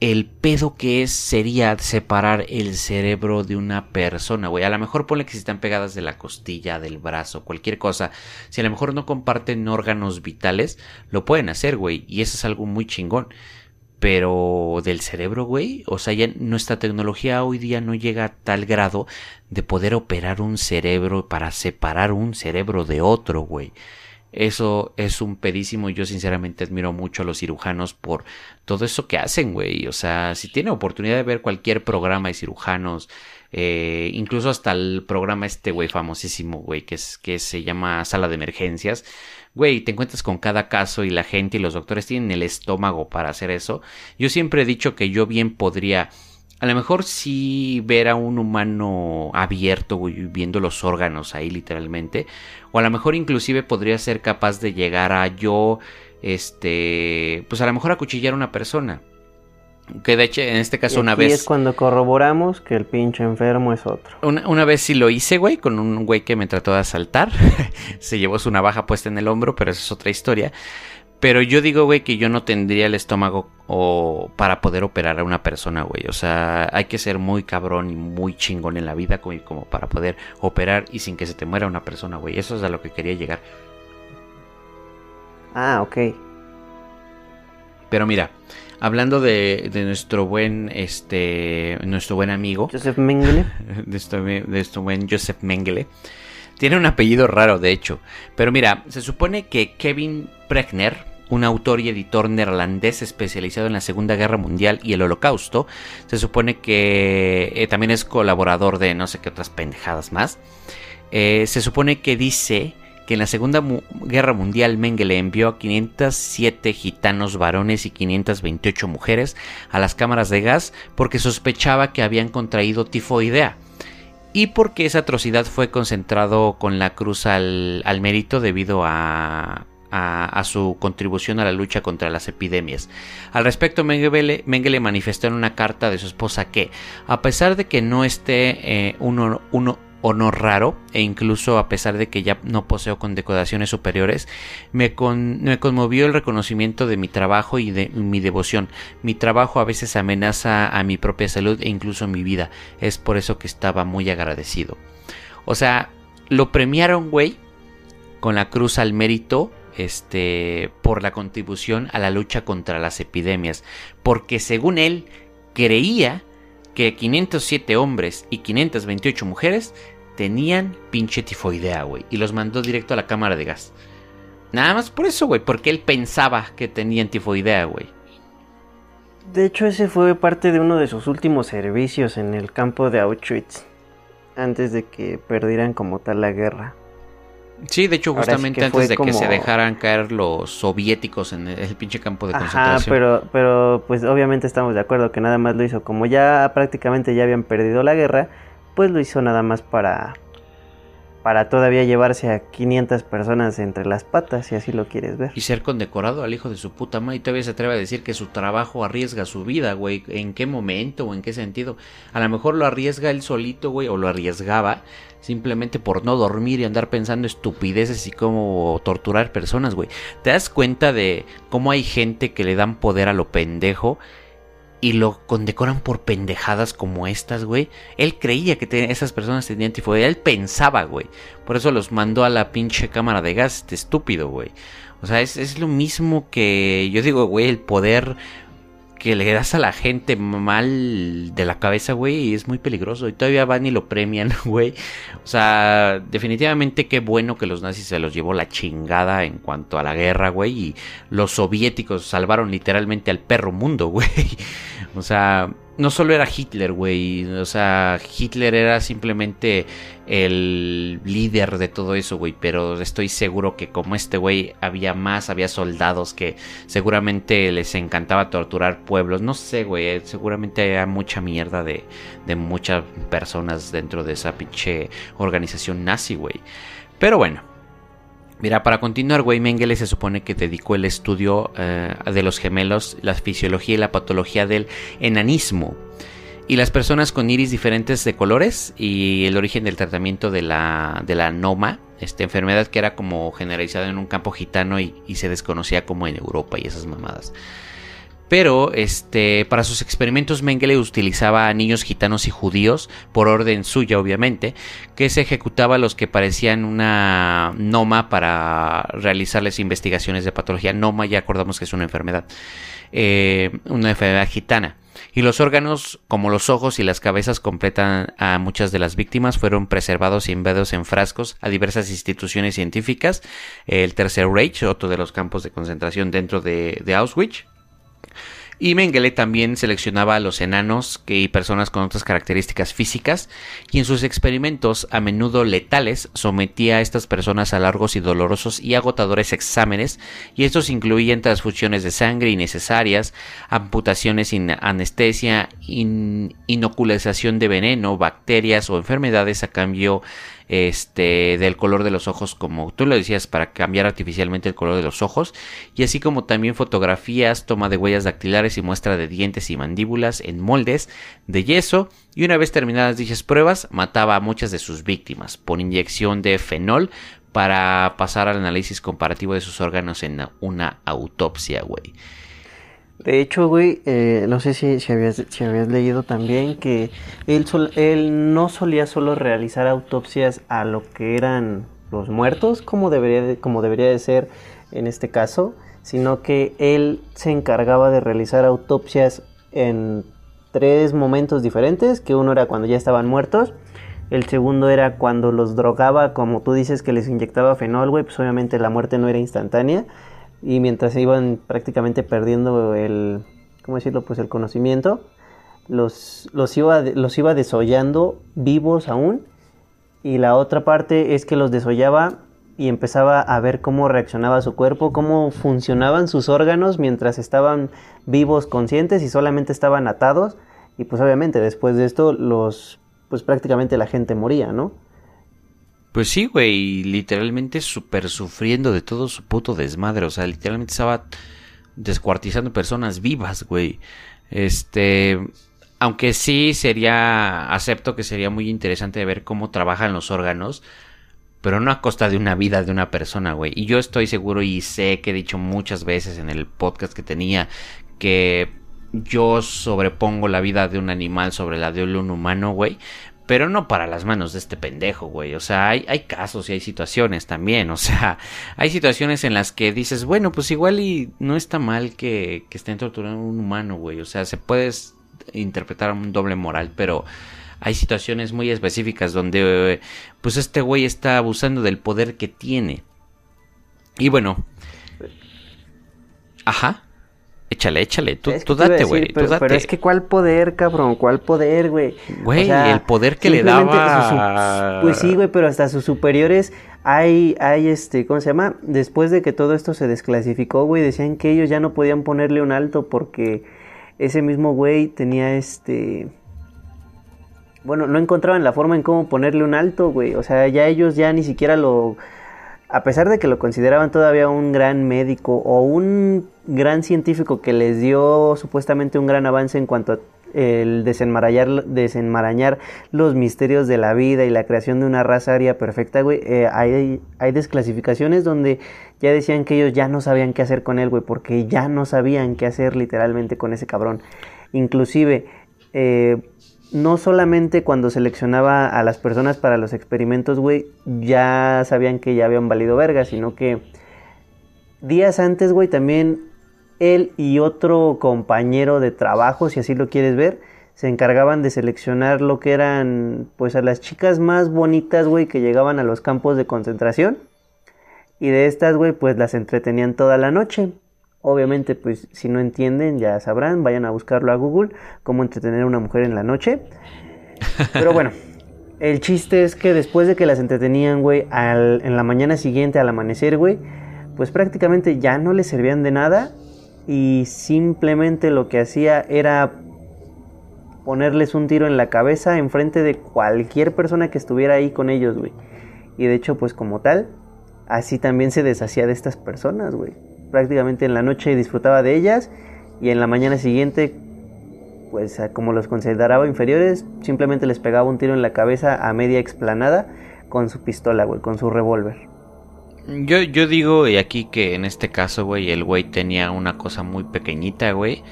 el pedo que es sería separar el cerebro de una persona, güey. A lo mejor ponle que si están pegadas de la costilla, del brazo, cualquier cosa. Si a lo mejor no comparten órganos vitales, lo pueden hacer, güey. Y eso es algo muy chingón. Pero del cerebro, güey. O sea, ya nuestra tecnología hoy día no llega a tal grado de poder operar un cerebro para separar un cerebro de otro, güey. Eso es un pedísimo. Yo sinceramente admiro mucho a los cirujanos por todo eso que hacen, güey. O sea, si tiene oportunidad de ver cualquier programa de cirujanos, eh, incluso hasta el programa este, güey, famosísimo, güey, que, es, que se llama Sala de Emergencias, güey, te encuentras con cada caso y la gente y los doctores tienen el estómago para hacer eso. Yo siempre he dicho que yo bien podría a lo mejor sí ver a un humano abierto, güey, viendo los órganos ahí literalmente. O a lo mejor inclusive podría ser capaz de llegar a yo, este, pues a lo mejor acuchillar a una persona. Que de hecho, en este caso, una vez. es cuando corroboramos que el pinche enfermo es otro. Una, una, vez sí lo hice, güey, con un güey que me trató de asaltar. Se llevó su navaja puesta en el hombro, pero esa es otra historia. Pero yo digo, güey, que yo no tendría el estómago o para poder operar a una persona, güey. O sea, hay que ser muy cabrón y muy chingón en la vida como, como para poder operar y sin que se te muera una persona, güey. Eso es a lo que quería llegar. Ah, ok. Pero mira, hablando de, de nuestro buen, este, nuestro buen amigo. Joseph Mengele. De, esto, de nuestro buen Joseph Mengele. Tiene un apellido raro, de hecho. Pero mira, se supone que Kevin Pregner, un autor y editor neerlandés especializado en la Segunda Guerra Mundial y el Holocausto, se supone que eh, también es colaborador de no sé qué otras pendejadas más. Eh, se supone que dice que en la Segunda Guerra Mundial Mengele envió a 507 gitanos varones y 528 mujeres a las cámaras de gas porque sospechaba que habían contraído tifoidea y porque esa atrocidad fue concentrado con la cruz al, mérito debido a, su contribución a la lucha contra las epidemias. Al respecto, Mengele, manifestó en una carta de su esposa que, a pesar de que no esté eh, uno honor raro e incluso a pesar de que ya no poseo condecoraciones superiores, me, con, me, conmovió el reconocimiento de mi trabajo y de mi devoción. Mi trabajo a veces amenaza a mi propia salud e incluso mi vida. Es por eso que estaba muy agradecido. O sea, lo premiaron, güey, con la cruz al mérito este por la contribución a la lucha contra las epidemias, porque según él creía que 507 hombres y 528 mujeres tenían pinche tifoidea, güey. Y los mandó directo a la cámara de gas. Nada más por eso, güey. Porque él pensaba que tenían tifoidea, güey. De hecho, ese fue parte de uno de sus últimos servicios en el campo de Auschwitz. Antes de que perdieran como tal la guerra. Sí, de hecho, justamente sí antes de como... que se dejaran caer los soviéticos en el, pinche campo de concentración. Ajá, pero, pero pues obviamente estamos de acuerdo que nada más lo hizo. Como ya prácticamente ya habían perdido la guerra, pues lo hizo nada más para para todavía llevarse a 500 personas entre las patas, si así lo quieres ver. Y ser condecorado al hijo de su puta madre. Y todavía se atreve a decir que su trabajo arriesga su vida, güey. ¿En qué momento o en qué sentido? A lo mejor lo arriesga él solito, güey, o lo arriesgaba simplemente por no dormir y andar pensando estupideces y cómo torturar personas, güey. ¿Te das cuenta de cómo hay gente que le dan poder a lo pendejo? y lo condecoran por pendejadas como estas, güey. Él creía que esas personas tenían tifoidea, él pensaba, güey. Por eso los mandó a la pinche cámara de gas, este estúpido, güey. O sea, es, es lo mismo que yo digo, güey, el poder que le das a la gente mal de la cabeza, güey, es muy peligroso. Y todavía van y lo premian, güey. O sea, definitivamente qué bueno que los nazis se los llevó la chingada en cuanto a la guerra, güey. Y los soviéticos salvaron literalmente al perro mundo, güey. O sea, no solo era Hitler, güey. O sea, Hitler era simplemente el líder de todo eso, güey. Pero estoy seguro que como este güey había más, había soldados que seguramente les encantaba torturar pueblos. No sé, güey. Seguramente había mucha mierda de, de muchas personas dentro de esa pinche organización nazi, güey. Pero bueno. Mira, para continuar, güey, Mengele se supone que dedicó el estudio eh, de los gemelos, la fisiología y la patología del enanismo. Y las personas con iris diferentes de colores y el origen del tratamiento de la, de la noma, esta enfermedad que era como generalizada en un campo gitano y, y se desconocía como en Europa y esas mamadas. Pero este, para sus experimentos Mengele utilizaba a niños gitanos y judíos, por orden suya obviamente, que se ejecutaba a los que parecían una noma para realizarles investigaciones de patología. Noma ya acordamos que es una enfermedad, eh, una enfermedad gitana. Y los órganos, como los ojos y las cabezas completan a muchas de las víctimas, fueron preservados y enviados en frascos a diversas instituciones científicas. El Tercer Reich, otro de los campos de concentración dentro de, de Auschwitz. Y Mengele también seleccionaba a los enanos y personas con otras características físicas y en sus experimentos a menudo letales sometía a estas personas a largos y dolorosos y agotadores exámenes y estos incluían transfusiones de sangre innecesarias, amputaciones sin anestesia, inoculización de veneno, bacterias o enfermedades a cambio este, del color de los ojos, como tú lo decías, para cambiar artificialmente el color de los ojos, y así como también fotografías, toma de huellas dactilares y muestra de dientes y mandíbulas en moldes de yeso, y una vez terminadas dichas pruebas, mataba a muchas de sus víctimas por inyección de fenol para pasar al análisis comparativo de sus órganos en una autopsia, güey. De hecho, güey, eh, no sé si, si, habías, leído también que él, él no solía solo realizar autopsias a lo que eran los muertos, como debería, de, como debería de ser en este caso, sino que él se encargaba de realizar autopsias en tres momentos diferentes, que uno era cuando ya estaban muertos, el segundo era cuando los drogaba, como tú dices que les inyectaba fenol, güey, pues obviamente la muerte no era instantánea, y mientras iban prácticamente perdiendo el, ¿cómo decirlo? Pues el conocimiento, los, los, iba, los iba desollando vivos aún y la otra parte es que los desollaba y empezaba a ver cómo reaccionaba su cuerpo, cómo funcionaban sus órganos mientras estaban vivos, conscientes y solamente estaban atados y pues obviamente después de esto los pues prácticamente la gente moría, ¿no? Pues sí, güey, literalmente súper sufriendo de todo su puto desmadre. O sea, literalmente estaba descuartizando personas vivas, güey. Este, aunque sí sería, acepto que sería muy interesante ver cómo trabajan los órganos, pero no a costa de una vida de una persona, güey. Y yo estoy seguro y sé que he dicho muchas veces en el podcast que tenía que yo sobrepongo la vida de un animal sobre la de un humano, güey. Pero no para las manos de este pendejo, güey. O sea, hay, hay casos y hay situaciones también. O sea, hay situaciones en las que dices, bueno, pues igual y no está mal que, que estén torturando a un humano, güey. O sea, se puede interpretar un doble moral, pero hay situaciones muy específicas donde, pues este güey está abusando del poder que tiene. Y bueno. Ajá. Échale, échale, tú, tú date, güey. Pero, pero, es que cuál poder, cabrón, cuál poder, güey. Güey, el poder que le daba. pues sí, güey, pero hasta sus superiores hay, hay este, ¿cómo se llama? Después de que todo esto se desclasificó, güey, decían que ellos ya no podían ponerle un alto porque ese mismo güey tenía este. Bueno, no encontraban la forma en cómo ponerle un alto, güey. O sea, ya ellos ya ni siquiera lo a pesar de que lo consideraban todavía un gran médico o un gran científico que les dio supuestamente un gran avance en cuanto a el desenmarañar, los misterios de la vida y la creación de una raza aria perfecta, güey, eh, hay, hay desclasificaciones donde ya decían que ellos ya no sabían qué hacer con él, güey, porque ya no sabían qué hacer literalmente con ese cabrón. Inclusive, eh, no solamente cuando seleccionaba a las personas para los experimentos, güey, ya sabían que ya habían valido verga, sino que días antes, güey, también él y otro compañero de trabajo, si así lo quieres ver, se encargaban de seleccionar lo que eran, pues, a las chicas más bonitas, güey, que llegaban a los campos de concentración. Y de estas, güey, pues las entretenían toda la noche. Obviamente, pues si no entienden, ya sabrán, vayan a buscarlo a Google, cómo entretener a una mujer en la noche. Pero bueno, el chiste es que después de que las entretenían, güey, en la mañana siguiente al amanecer, güey, pues prácticamente ya no les servían de nada y simplemente lo que hacía era ponerles un tiro en la cabeza enfrente de cualquier persona que estuviera ahí con ellos, güey. Y de hecho, pues como tal, así también se deshacía de estas personas, güey prácticamente en la noche disfrutaba de ellas y en la mañana siguiente, pues como los consideraba inferiores, simplemente les pegaba un tiro en la cabeza a media explanada con su pistola, güey, con su revólver. Yo, yo digo y aquí que en este caso, güey, el güey tenía una cosa muy pequeñita, güey.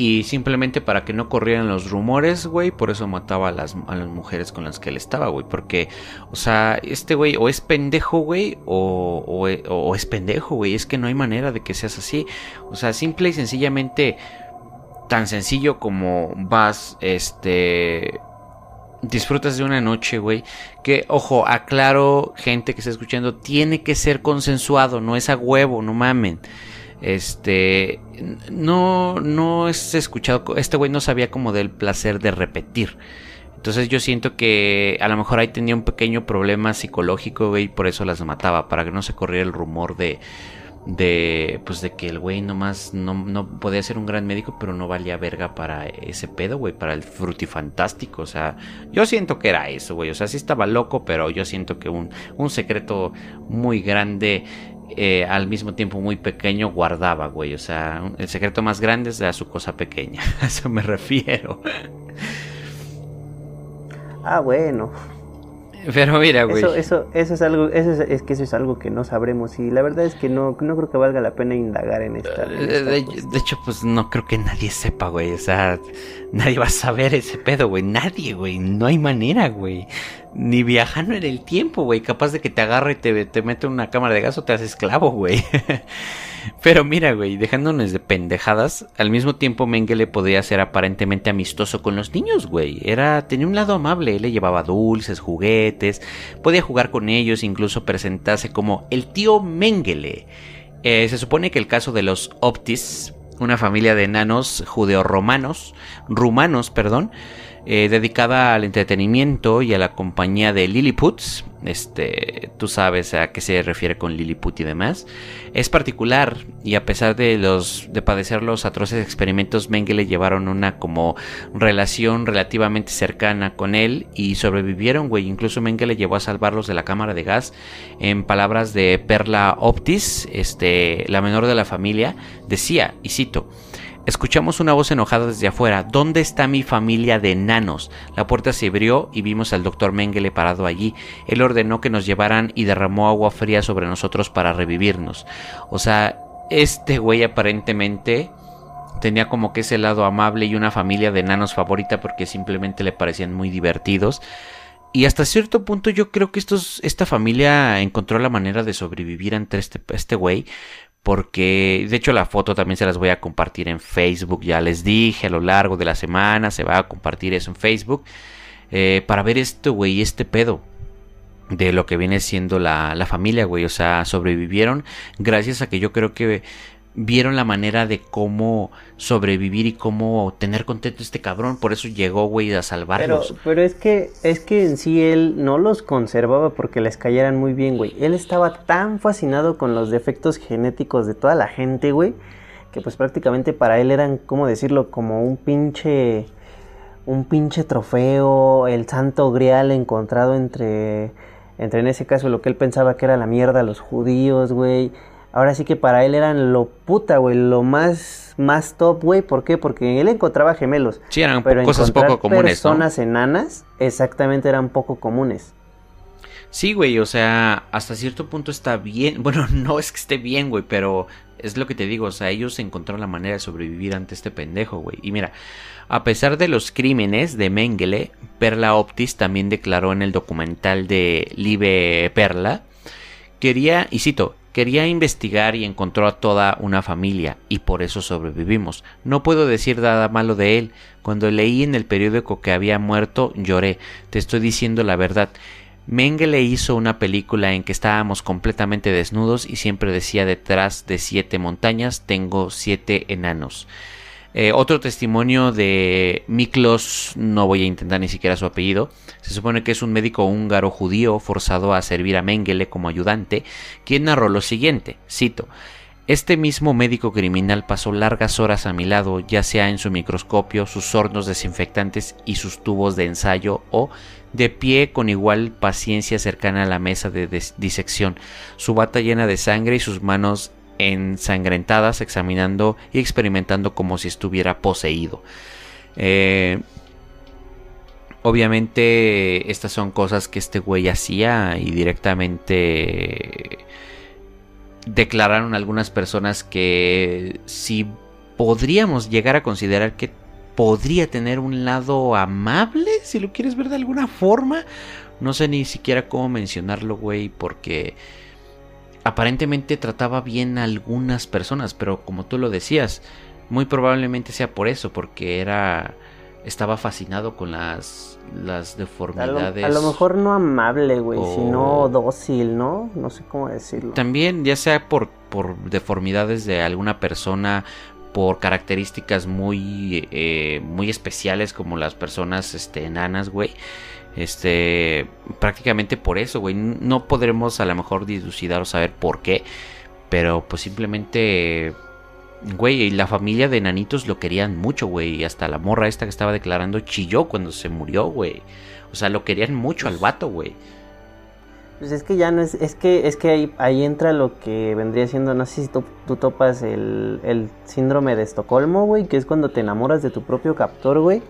Y simplemente para que no corrieran los rumores, güey, por eso mataba a las, a las mujeres con las que él estaba, güey. Porque, o sea, este güey o es pendejo, güey, o, o, o es pendejo, güey. Es que no hay manera de que seas así. O sea, simple y sencillamente, tan sencillo como vas, este, disfrutas de una noche, güey. Que, ojo, aclaro, gente que está escuchando, tiene que ser consensuado, no es a huevo, no mamen. Este, no, no es escuchado, este güey no sabía como del placer de repetir. Entonces yo siento que a lo mejor ahí tenía un pequeño problema psicológico, güey, y por eso las mataba, para que no se corriera el rumor de, de pues de que el güey nomás no, no podía ser un gran médico, pero no valía verga para ese pedo, güey, para el frutifantástico, o sea, yo siento que era eso, güey, o sea, sí estaba loco, pero yo siento que un, un secreto muy grande eh, al mismo tiempo muy pequeño guardaba, güey. O sea, el secreto más grande es de su cosa pequeña. A eso me refiero. Ah, bueno. Pero mira, güey. Eso, eso, eso es algo, eso es, es, que eso es algo que no sabremos y la verdad es que no, no creo que valga la pena indagar en esta. En esta de, de, hecho, pues no creo que nadie sepa, güey. O sea, nadie va a saber ese pedo, güey. Nadie, güey. No hay manera, güey. Ni viajando en el tiempo, güey. Capaz de que te agarre y te, te mete en una cámara de gas o te hace esclavo, güey. Pero mira, güey, dejándonos de pendejadas, al mismo tiempo Mengele podía ser aparentemente amistoso con los niños, güey. Era, tenía un lado amable, le llevaba dulces, juguetes, podía jugar con ellos, incluso presentarse como el tío Mengele. Eh, se supone que el caso de los Optis, una familia de enanos judeoromanos, rumanos, perdón, eh, dedicada al entretenimiento y a la compañía de Lilliputs, este, tú sabes a qué se refiere con Lilliput y demás, es particular y a pesar de los de padecer los atroces experimentos, Mengele llevaron una como relación relativamente cercana con él y sobrevivieron, güey. Incluso Mengele llevó a salvarlos de la cámara de gas. En palabras de Perla Optis, este, la menor de la familia, decía, y cito, Escuchamos una voz enojada desde afuera. ¿Dónde está mi familia de enanos? La puerta se abrió y vimos al doctor Mengele parado allí. Él ordenó que nos llevaran y derramó agua fría sobre nosotros para revivirnos. O sea, este güey aparentemente tenía como que ese lado amable y una familia de enanos favorita porque simplemente le parecían muy divertidos. Y hasta cierto punto yo creo que esta familia encontró la manera de sobrevivir ante este, este güey porque de hecho la foto también se las voy a compartir en Facebook, ya les dije a lo largo de la semana se va a compartir eso en Facebook eh, para ver esto, güey, este pedo de lo que viene siendo la, la familia, güey, o sea, sobrevivieron gracias a que yo creo que vieron la manera de cómo sobrevivir y cómo tener contento este cabrón, por eso llegó, güey, a salvarlos. Pero, pero es que es que en sí él no los conservaba porque les cayeran muy bien, güey. Él estaba tan fascinado con los defectos genéticos de toda la gente, güey, que pues prácticamente para él eran, ¿cómo decirlo? Como un pinche un pinche trofeo, el santo grial encontrado entre entre en ese caso lo que él pensaba que era la mierda los judíos, güey ahora sí que para él eran lo puta, güey, lo más, más top, güey. ¿Por qué? Porque él encontraba gemelos. Sí, eran pero cosas poco comunes. Personas enanas, exactamente eran poco comunes. Sí, güey, o sea, hasta cierto punto está bien. Bueno, no es que esté bien, güey, pero es lo que te digo, o sea, ellos encontraron la manera de sobrevivir ante este pendejo, güey. Y mira, a pesar de los crímenes de Mengele, Perla Optis también declaró en el documental de Live Perla, quería, y cito, Quería investigar y encontró a toda una familia, y por eso sobrevivimos. No puedo decir nada malo de él. Cuando leí en el periódico que había muerto, lloré. Te estoy diciendo la verdad. Mengele hizo una película en que estábamos completamente desnudos y siempre decía detrás de siete montañas tengo siete enanos. Eh, otro testimonio de Miklos, no voy a intentar ni siquiera su apellido, se supone que es un médico húngaro judío forzado a servir a Mengele como ayudante, quien narró lo siguiente, cito, este mismo médico criminal pasó largas horas a mi lado, ya sea en su microscopio, sus hornos desinfectantes y sus tubos de ensayo o de pie con igual paciencia cercana a la mesa de disección, su bata llena de sangre y sus manos ensangrentadas, examinando y experimentando como si estuviera poseído. Eh, obviamente estas son cosas que este güey hacía y directamente declararon algunas personas que si podríamos llegar a considerar que podría tener un lado amable, si lo quieres ver de alguna forma. No sé ni siquiera cómo mencionarlo, güey, porque aparentemente trataba bien a algunas personas, pero como tú lo decías, muy probablemente sea por eso, porque era estaba fascinado con las las deformidades. A lo, mejor no amable, güey, sino dócil, ¿no? No sé cómo decirlo. También, ya sea por, por deformidades de alguna persona, por características muy, eh, muy especiales como las personas este, enanas, güey. Este, prácticamente por eso, güey. No podremos a lo mejor dilucidar o saber por qué, pero pues simplemente, güey, y la familia de enanitos lo querían mucho, güey. Y hasta la morra esta que estaba declarando chilló cuando se murió, güey. O sea, lo querían mucho al vato, güey. Pues es que ya no es, es que, es que ahí, ahí entra lo que vendría siendo, no sé si tú, topas el, el, síndrome de Estocolmo, güey, que es cuando te enamoras de tu propio captor, güey,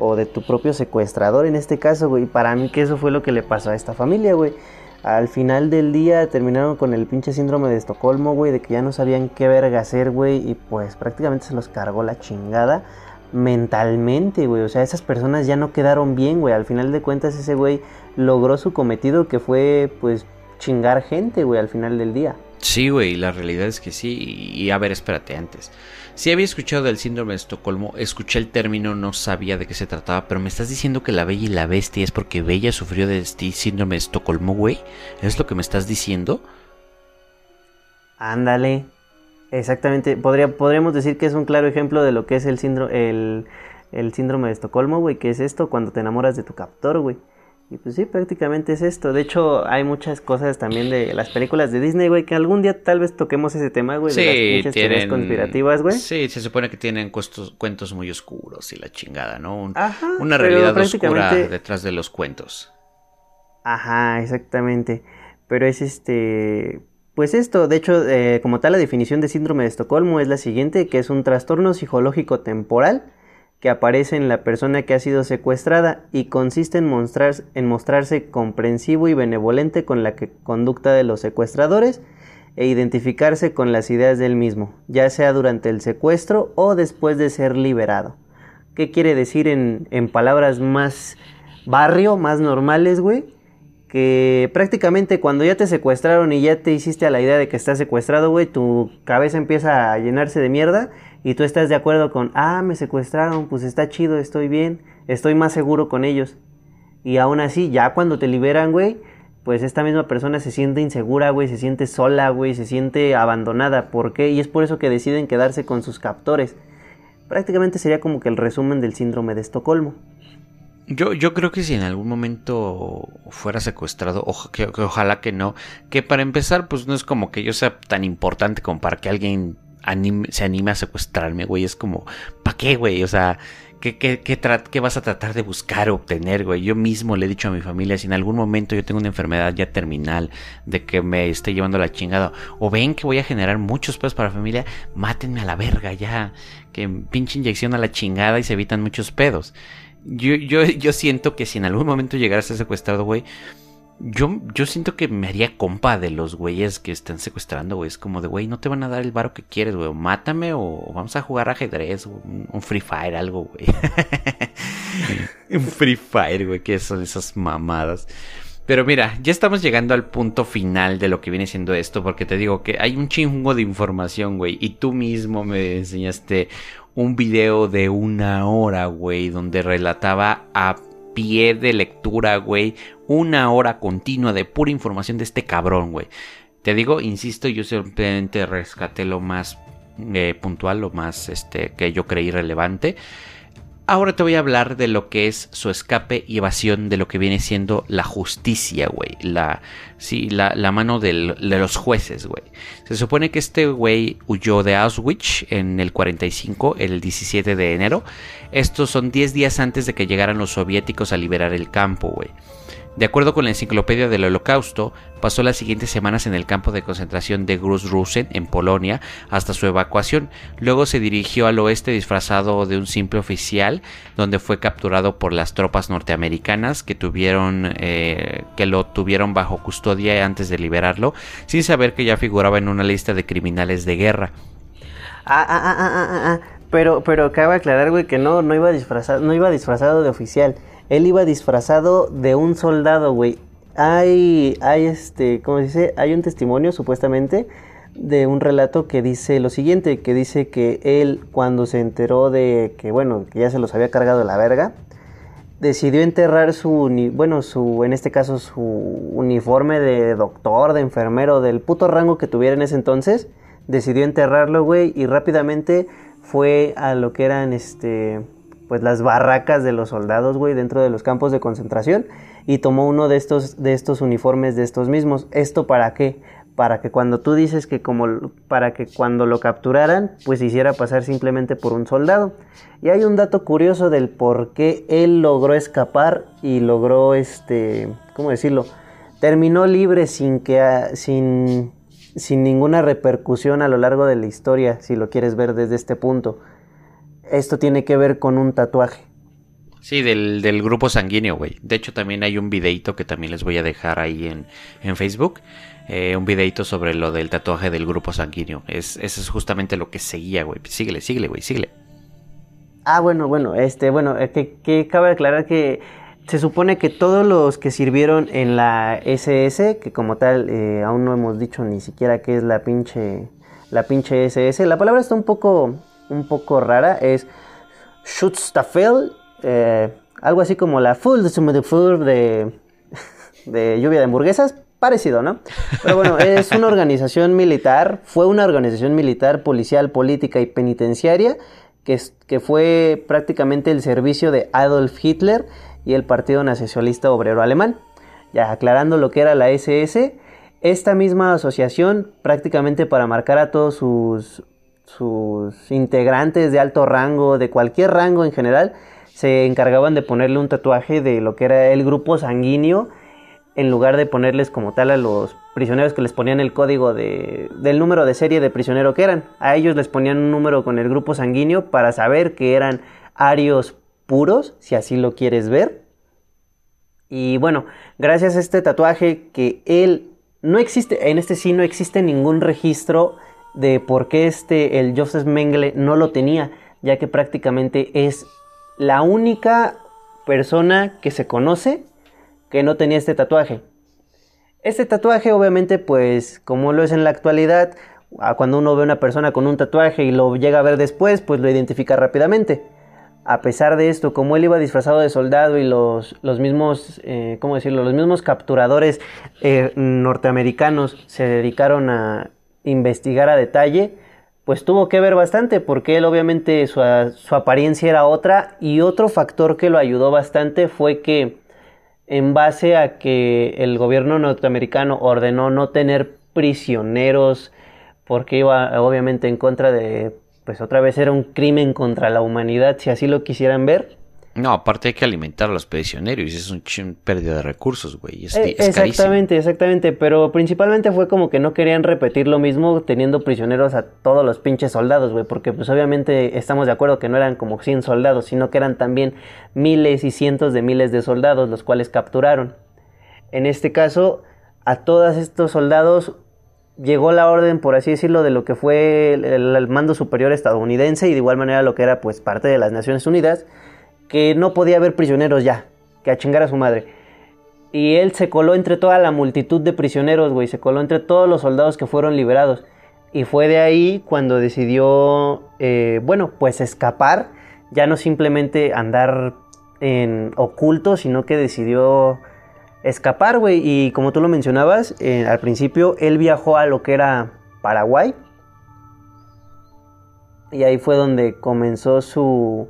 o de tu propio secuestrador en este caso, güey. Para mí que eso fue lo que le pasó a esta familia, güey. Al final del día terminaron con el pinche síndrome de Estocolmo, güey, de que ya no sabían qué verga hacer, güey, y pues prácticamente se los cargó la chingada mentalmente, güey. O sea, esas personas ya no quedaron bien, güey. Al final de cuentas, ese güey logró su cometido que fue, pues, chingar gente, güey, al final del día. Sí, güey, la realidad es que sí. Y a ver, espérate antes. Si había escuchado del síndrome de Estocolmo, escuché el término, no sabía de qué se trataba, pero me estás diciendo que la Bella y la Bestia es porque Bella sufrió de síndrome de Estocolmo, güey. ¿Es lo que me estás diciendo? Ándale. Exactamente, Podría, podríamos decir que es un claro ejemplo de lo que es el, síndrome, el síndrome de Estocolmo, güey, que es esto cuando te enamoras de tu captor, güey. Y pues sí, prácticamente es esto. De hecho, hay muchas cosas también de las películas de Disney, güey, que algún día tal vez toquemos ese tema, güey, sí, de las tienen... conspirativas, güey. Sí, se supone que tienen cuentos muy oscuros y la chingada, ¿no? Ajá, una realidad oscura detrás de los cuentos. Ajá, exactamente. Pero es este pues esto, de hecho, eh, como tal, la definición de síndrome de Estocolmo es la siguiente, que es un trastorno psicológico temporal que aparece en la persona que ha sido secuestrada y consiste en, mostrarse comprensivo y benevolente con la conducta de los secuestradores e identificarse con las ideas del mismo, ya sea durante el secuestro o después de ser liberado. ¿Qué quiere decir en, en palabras más barrio, más normales, güey? que prácticamente cuando ya te secuestraron y ya te hiciste a la idea de que estás secuestrado, güey, tu cabeza empieza a llenarse de mierda y tú estás de acuerdo con, ah, me secuestraron, pues está chido, estoy bien, estoy más seguro con ellos. Y aún así, ya cuando te liberan, güey, pues esta misma persona se siente insegura, güey, se siente sola, güey, se siente abandonada. ¿Por qué? Y es por eso que deciden quedarse con sus captores. Prácticamente sería como que el resumen del síndrome de Estocolmo. Yo, yo creo que si en algún momento fuera secuestrado, que, ojalá que no, que para empezar, pues no es como que yo sea tan importante como para que alguien se anime a secuestrarme, güey. Es como, ¿para qué, güey? O sea, ¿qué, qué, qué, vas a tratar de buscar o obtener, güey? Yo mismo le he dicho a mi familia, si en algún momento yo tengo una enfermedad ya terminal, de que me esté llevando la chingada, o ven que voy a generar muchos pedos para la familia, mátenme a la verga ya, que pinche inyección a la chingada y se evitan muchos pedos. Yo, yo, yo siento que si en algún momento llegara a ser secuestrado, güey, yo, yo siento que me haría compa de los güeyes que están secuestrando, güey. Es como de, güey, no te van a dar el varo que quieres, güey. Mátame o vamos a jugar ajedrez o un, Free Fire, algo, güey. un Free Fire, güey, que son esas mamadas. Pero mira, ya estamos llegando al punto final de lo que viene siendo esto, porque te digo que hay un chingo de información, güey, y tú mismo me enseñaste un video de una hora, güey, donde relataba a pie de lectura, güey, una hora continua de pura información de este cabrón, güey. Te digo, insisto, yo simplemente rescaté lo más eh, puntual, lo más este, que yo creí relevante. Ahora te voy a hablar de lo que es su escape y evasión de lo que viene siendo la justicia, güey. La, sí, la, mano de los jueces, güey. Se supone que este güey huyó de Auschwitz en el 45, el 17 de enero. Estos son 10 días antes de que llegaran los soviéticos a liberar el campo, güey. De acuerdo con la enciclopedia del Holocausto, pasó las siguientes semanas en el campo de concentración de Gross-Rosen en Polonia hasta su evacuación. Luego se dirigió al oeste disfrazado de un simple oficial, donde fue capturado por las tropas norteamericanas que tuvieron eh, que lo tuvieron bajo custodia antes de liberarlo, sin saber que ya figuraba en una lista de criminales de guerra. Ah, ah, ah, ah, ah, ah. Pero, pero cabe aclarar, güey, que no, no iba disfrazado, no iba disfrazado de oficial. Él iba disfrazado de un soldado, güey. Hay, hay este, ¿cómo se dice? Hay un testimonio, supuestamente, de un relato que dice lo siguiente, que dice que él, cuando se enteró de que, bueno, que ya se los había cargado la verga, decidió enterrar su, bueno, su, en este caso, su uniforme de doctor, de enfermero, del puto rango que tuviera en ese entonces, decidió enterrarlo, güey, y rápidamente fue a lo que eran, este, pues las barracas de los soldados, güey, dentro de los campos de concentración y tomó uno de estos, de estos uniformes de estos mismos. ¿Esto para qué? Para que cuando tú dices que como, para que cuando lo capturaran, pues hiciera pasar simplemente por un soldado. Y hay un dato curioso del por qué él logró escapar y logró, este, ¿cómo decirlo? Terminó libre sin que, sin, sin ninguna repercusión a lo largo de la historia, si lo quieres ver desde este punto esto tiene que ver con un tatuaje. Sí, del, grupo sanguíneo, güey. De hecho, también hay un videito que también les voy a dejar ahí en, Facebook. Eh, un videito sobre lo del tatuaje del grupo sanguíneo. Es, eso es justamente lo que seguía, güey. Síguele, síguele, güey, síguele. Ah, bueno, bueno, este, bueno, eh, que, que cabe aclarar que se supone que todos los que sirvieron en la SS, que como tal eh, aún no hemos dicho ni siquiera qué es la pinche, la pinche SS, la palabra está un poco un poco rara es Schutzstaffel, eh, algo así como la Full de, de lluvia de hamburguesas, parecido, ¿no? Pero bueno, es una organización militar, fue una organización militar, policial, política y penitenciaria que, que fue prácticamente el servicio de Adolf Hitler y el Partido Nacionalista Obrero Alemán. Ya aclarando lo que era la SS, esta misma asociación prácticamente para marcar a todos sus sus integrantes de alto rango, de cualquier rango en general, se encargaban de ponerle un tatuaje de lo que era el grupo sanguíneo, en lugar de ponerles como tal a los prisioneros que les ponían el código de, del número de serie de prisionero que eran. A ellos les ponían un número con el grupo sanguíneo para saber que eran arios puros, si así lo quieres ver. Y bueno, gracias a este tatuaje que él no existe, en este sí no existe ningún registro de por qué este, el Joseph Mengele no lo tenía, ya que prácticamente es la única persona que se conoce que no tenía este tatuaje. Este tatuaje obviamente pues como lo es en la actualidad, cuando uno ve a una persona con un tatuaje y lo llega a ver después, pues lo identifica rápidamente. A pesar de esto, como él iba disfrazado de soldado y los, los mismos, eh, ¿cómo decirlo? Los mismos capturadores eh, norteamericanos se dedicaron a investigar a detalle, pues tuvo que ver bastante porque él obviamente su, apariencia era otra y otro factor que lo ayudó bastante fue que en base a que el gobierno norteamericano ordenó no tener prisioneros porque iba obviamente en contra de, pues otra vez era un crimen contra la humanidad si así lo quisieran ver, no, aparte hay que alimentar a los prisioneros y es un pérdida de recursos, güey. Es, eh, exactamente, exactamente. Pero principalmente fue como que no querían repetir lo mismo teniendo prisioneros a todos los pinches soldados, güey. Porque pues obviamente estamos de acuerdo que no eran como 100 soldados, sino que eran también miles y cientos de miles de soldados los cuales capturaron. En este caso, a todos estos soldados llegó la orden, por así decirlo, de lo que fue el, el mando superior estadounidense y de igual manera lo que era pues parte de las Naciones Unidas que no podía haber prisioneros ya, que a chingar a su madre. Y él se coló entre toda la multitud de prisioneros, güey, se coló entre todos los soldados que fueron liberados. Y fue de ahí cuando decidió, eh, bueno, pues escapar, ya no simplemente andar en oculto, sino que decidió escapar, güey. Y como tú lo mencionabas, eh, al principio él viajó a lo que era Paraguay. Y ahí fue donde comenzó su,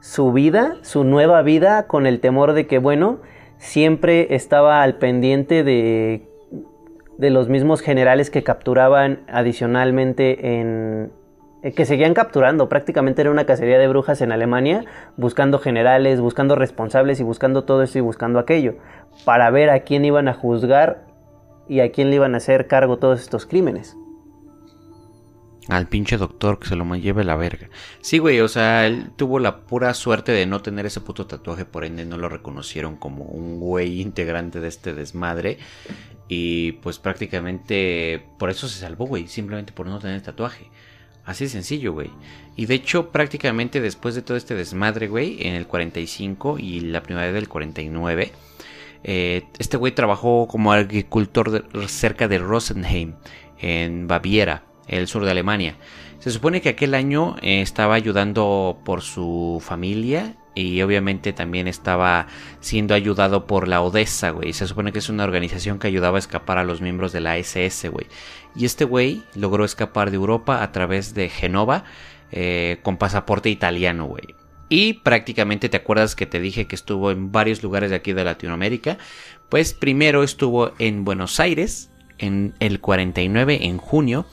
su vida, su nueva vida, con el temor de que, bueno, siempre estaba al pendiente de, de los mismos generales que capturaban adicionalmente en, eh, que seguían capturando. Prácticamente era una cacería de brujas en Alemania, buscando generales, buscando responsables y buscando todo eso y buscando aquello, para ver a quién iban a juzgar y a quién le iban a hacer cargo todos estos crímenes. Al pinche doctor que se lo lleve la verga. Sí, güey, o sea, él tuvo la pura suerte de no tener ese puto tatuaje, por ende no lo reconocieron como un güey integrante de este desmadre. Y pues prácticamente por eso se salvó, güey, simplemente por no tener tatuaje. Así sencillo, güey. Y de hecho, prácticamente después de todo este desmadre, güey, en el 45 y la primavera del 49, eh, este güey trabajó como agricultor cerca de Rosenheim, en Baviera el sur de Alemania. Se supone que aquel año eh, estaba ayudando por su familia y obviamente también estaba siendo ayudado por la Odessa, güey. Se supone que es una organización que ayudaba a escapar a los miembros de la SS, güey. Y este güey logró escapar de Europa a través de Genova eh, con pasaporte italiano, güey. Y prácticamente te acuerdas que te dije que estuvo en varios lugares de aquí de Latinoamérica. Pues primero estuvo en Buenos Aires en el 49, en junio.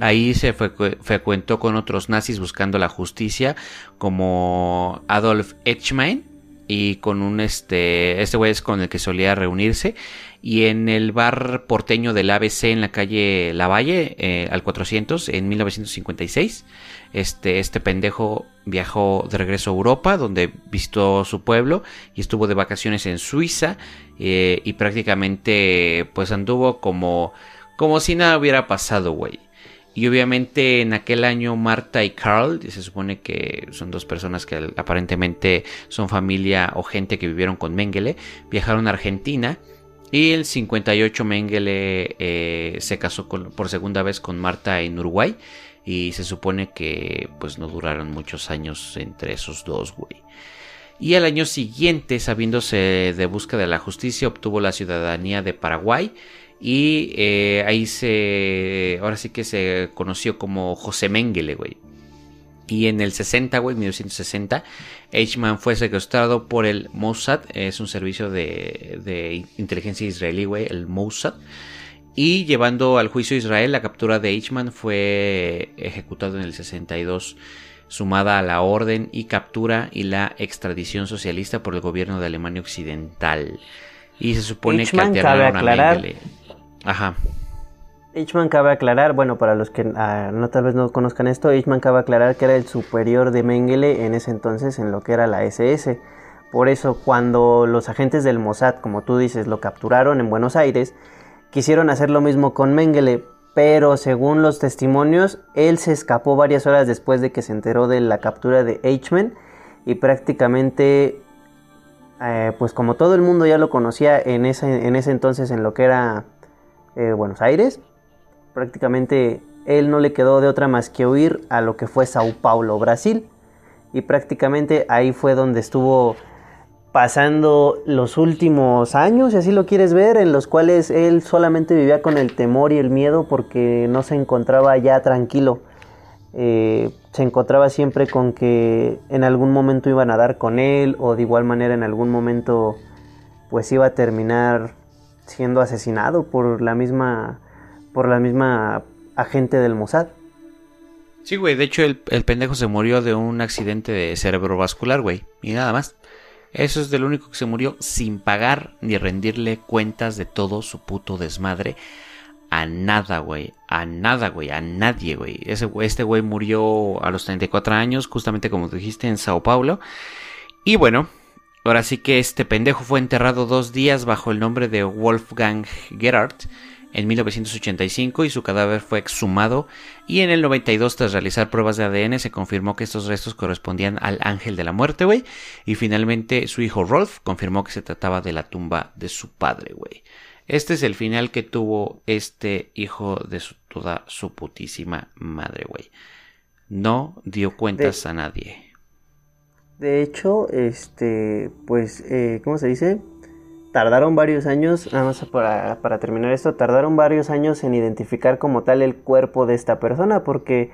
Ahí se frecuentó con otros nazis buscando la justicia, como Adolf Eichmann y con un este, este güey es con el que solía reunirse. Y en el bar porteño del ABC en la calle Lavalle, eh, al 400, en 1956, este, este pendejo viajó de regreso a Europa, donde visitó su pueblo y estuvo de vacaciones en Suiza. Eh, y prácticamente, pues anduvo como, como si nada hubiera pasado, güey. Y obviamente en aquel año Marta y Carl, se supone que son dos personas que aparentemente son familia o gente que vivieron con Mengele, viajaron a Argentina. Y el 58 Mengele eh, se casó por segunda vez con Marta en Uruguay. Y se supone que pues no duraron muchos años entre esos dos, güey. Y al año siguiente, sabiéndose de busca de la justicia, obtuvo la ciudadanía de Paraguay y eh, ahí se. Ahora sí que se conoció como José Mengele, güey. Y en el 60, güey, 1960, Eichmann fue secuestrado por el Mossad. Es un servicio de, de inteligencia israelí, güey, el Mossad. Y llevando al juicio a Israel, la captura de Eichmann fue ejecutado en el 62, sumada a la orden y captura y la extradición socialista por el gobierno de Alemania Occidental. Y se supone que alternaron a Mengele. Ajá. Eichmann cabe aclarar, bueno, para los que ah, no tal vez no conozcan esto, Eichmann cabe aclarar que era el superior de Mengele en ese entonces en lo que era la SS. Por eso cuando los agentes del Mossad, como tú dices, lo capturaron en Buenos Aires, quisieron hacer lo mismo con Mengele, pero según los testimonios, él se escapó varias horas después de que se enteró de la captura de Eichmann y prácticamente, eh, pues como todo el mundo ya lo conocía en ese, en ese entonces en lo que era eh, Buenos Aires. Prácticamente él no le quedó de otra más que huir a lo que fue Sao Paulo, Brasil. Y prácticamente ahí fue donde estuvo pasando los últimos años, si así lo quieres ver, en los cuales él solamente vivía con el temor y el miedo porque no se encontraba ya tranquilo. Eh, se encontraba siempre con que en algún momento iban a dar con él o de igual manera en algún momento pues iba a terminar siendo asesinado por la misma por la misma agente del Mossad. Sí, güey, de hecho el, pendejo se murió de un accidente de cerebrovascular, güey, y nada más. Eso es de lo único que se murió sin pagar ni rendirle cuentas de todo su puto desmadre a nada, güey. A nada, güey. A nadie, güey. Ese, este güey murió a los 34 años, justamente como dijiste, en Sao Paulo. Y bueno, Ahora sí que este pendejo fue enterrado dos días bajo el nombre de Wolfgang Gerhardt en 1985 y su cadáver fue exhumado y en el 92 tras realizar pruebas de ADN se confirmó que estos restos correspondían al ángel de la muerte, güey. Y finalmente su hijo Rolf confirmó que se trataba de la tumba de su padre, güey. Este es el final que tuvo este hijo de toda su putísima madre, güey. No dio cuentas a nadie. De hecho, este, pues, eh, ¿cómo se dice? Tardaron varios años, nada más para, para, terminar esto, tardaron varios años en identificar como tal el cuerpo de esta persona, porque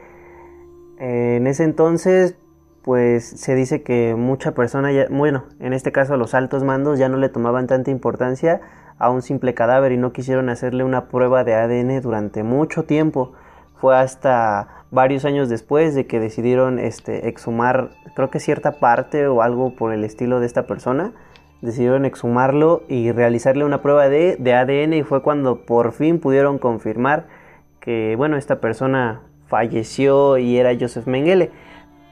eh, en ese entonces, pues se dice que mucha persona, ya, bueno, en este caso los altos mandos ya no le tomaban tanta importancia a un simple cadáver y no quisieron hacerle una prueba de ADN durante mucho tiempo. Fue hasta varios años después de que decidieron este, exhumar, creo que cierta parte o algo por el estilo de esta persona, decidieron exhumarlo y realizarle una prueba de, ADN y fue cuando por fin pudieron confirmar que, bueno, esta persona falleció y era Joseph Mengele.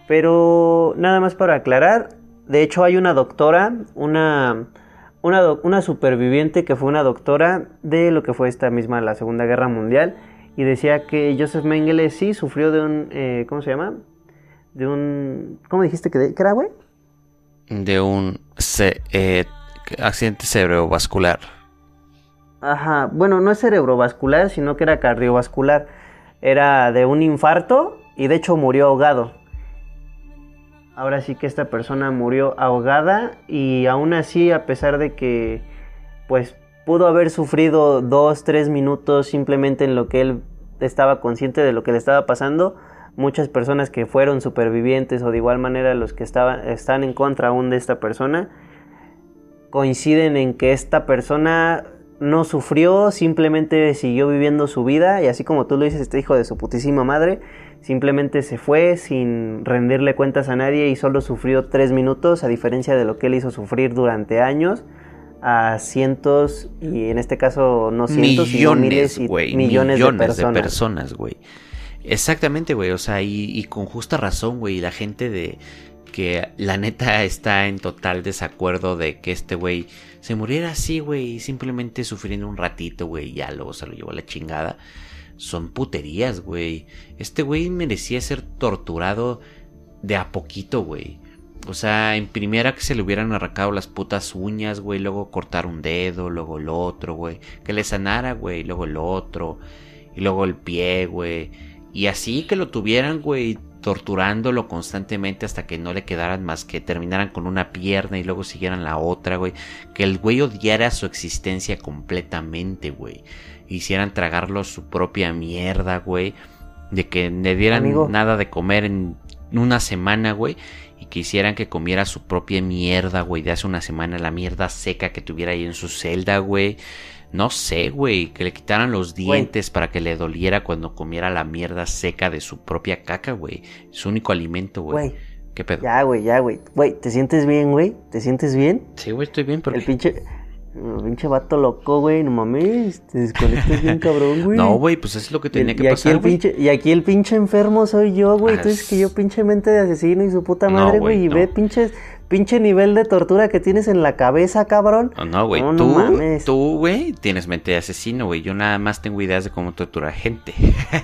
Pero nada más para aclarar, de hecho hay una doctora, una, una, una, superviviente que fue una doctora de lo que fue esta misma la Segunda Guerra Mundial y decía que Joseph Mengele sí sufrió de un, eh, ¿cómo se llama? De un, ¿cómo dijiste que, era, güey? De un eh, accidente cerebrovascular. Ajá, bueno, no es cerebrovascular, sino que era cardiovascular. Era de un infarto y de hecho murió ahogado. Ahora sí que esta persona murió ahogada y aún así, a pesar de que pues pudo haber sufrido dos, tres minutos simplemente en lo que él estaba consciente de lo que le estaba pasando, muchas personas que fueron supervivientes o de igual manera los que estaban, están en contra aún de esta persona, coinciden en que esta persona no sufrió, simplemente siguió viviendo su vida y así como tú lo dices, este hijo de su putísima madre, simplemente se fue sin rendirle cuentas a nadie y solo sufrió tres minutos, a diferencia de lo que él hizo sufrir durante años a cientos y en este caso no cientos millones, miles y millones, de personas, güey. Exactamente, güey, o sea, y, y con justa razón, güey, la gente de que la neta está en total desacuerdo de que este güey se muriera así, güey, simplemente sufriendo un ratito, güey, ya luego se lo llevó a la chingada. Son puterías, güey. Este güey merecía ser torturado de a poquito, güey. O sea, en primera que se le hubieran arrancado las putas uñas, güey, luego cortar un dedo, luego el otro, güey. Que le sanara, güey, luego el otro, y luego el pie, güey. Y así que lo tuvieran, güey, torturándolo constantemente hasta que no le quedaran más que terminaran con una pierna y luego siguieran la otra, güey. Que el güey odiara su existencia completamente, güey. Hicieran tragarlo su propia mierda, güey. De que le dieran nada de comer en una semana, güey. Y que hicieran que comiera su propia mierda, güey. De hace una semana, la mierda seca que tuviera ahí en su celda, güey. No sé, güey, que le quitaran los dientes para que le doliera cuando comiera la mierda seca de su propia caca, güey. Su único alimento, güey. ¿Qué pedo? Ya, güey, ya, güey. Güey, ¿te sientes bien, güey? ¿Te sientes bien? Sí, güey, estoy bien, pero... El pinche... Pinche vato loco, güey, no mames, te desconectas bien cabrón, güey. No, güey, pues es lo que tenía que y pasar, pinche, Y aquí el pinche enfermo soy yo, güey. Tú dices que yo pinche mente de asesino y su puta madre, güey. y ve pinches pinche nivel de tortura que tienes en la cabeza, cabrón. No, güey, tú, mames. tú, güey, tienes mente de asesino, güey. Yo nada más tengo ideas de cómo torturar gente.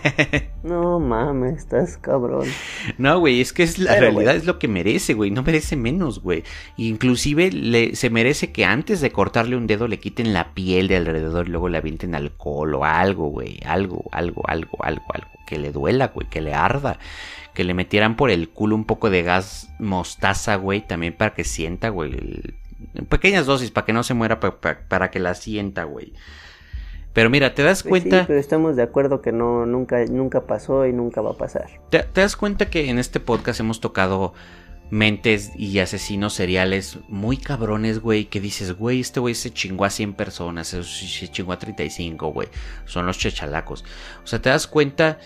no mames, estás cabrón. No, güey, es que es la realidad es lo que merece, güey. No merece menos, güey. Inclusive le, se merece que antes de cortarle un dedo le quiten la piel de alrededor y luego le avienten alcohol o algo, güey. Algo, algo, algo, algo, algo. Que le duela, güey, que le arda que le metieran por el culo un poco de gas mostaza, güey, también para que sienta, güey. En pequeñas dosis, para que no se muera, para, que la sienta, güey. Pero mira, te das pues cuenta. Sí, pero estamos de acuerdo que no, nunca, nunca pasó y nunca va a pasar. ¿Te, das cuenta que en este podcast hemos tocado mentes y asesinos seriales muy cabrones, güey, que dices, güey, este güey se chingó a 100 personas, se chingó a 35, güey, son los chechalacos. O sea, te das cuenta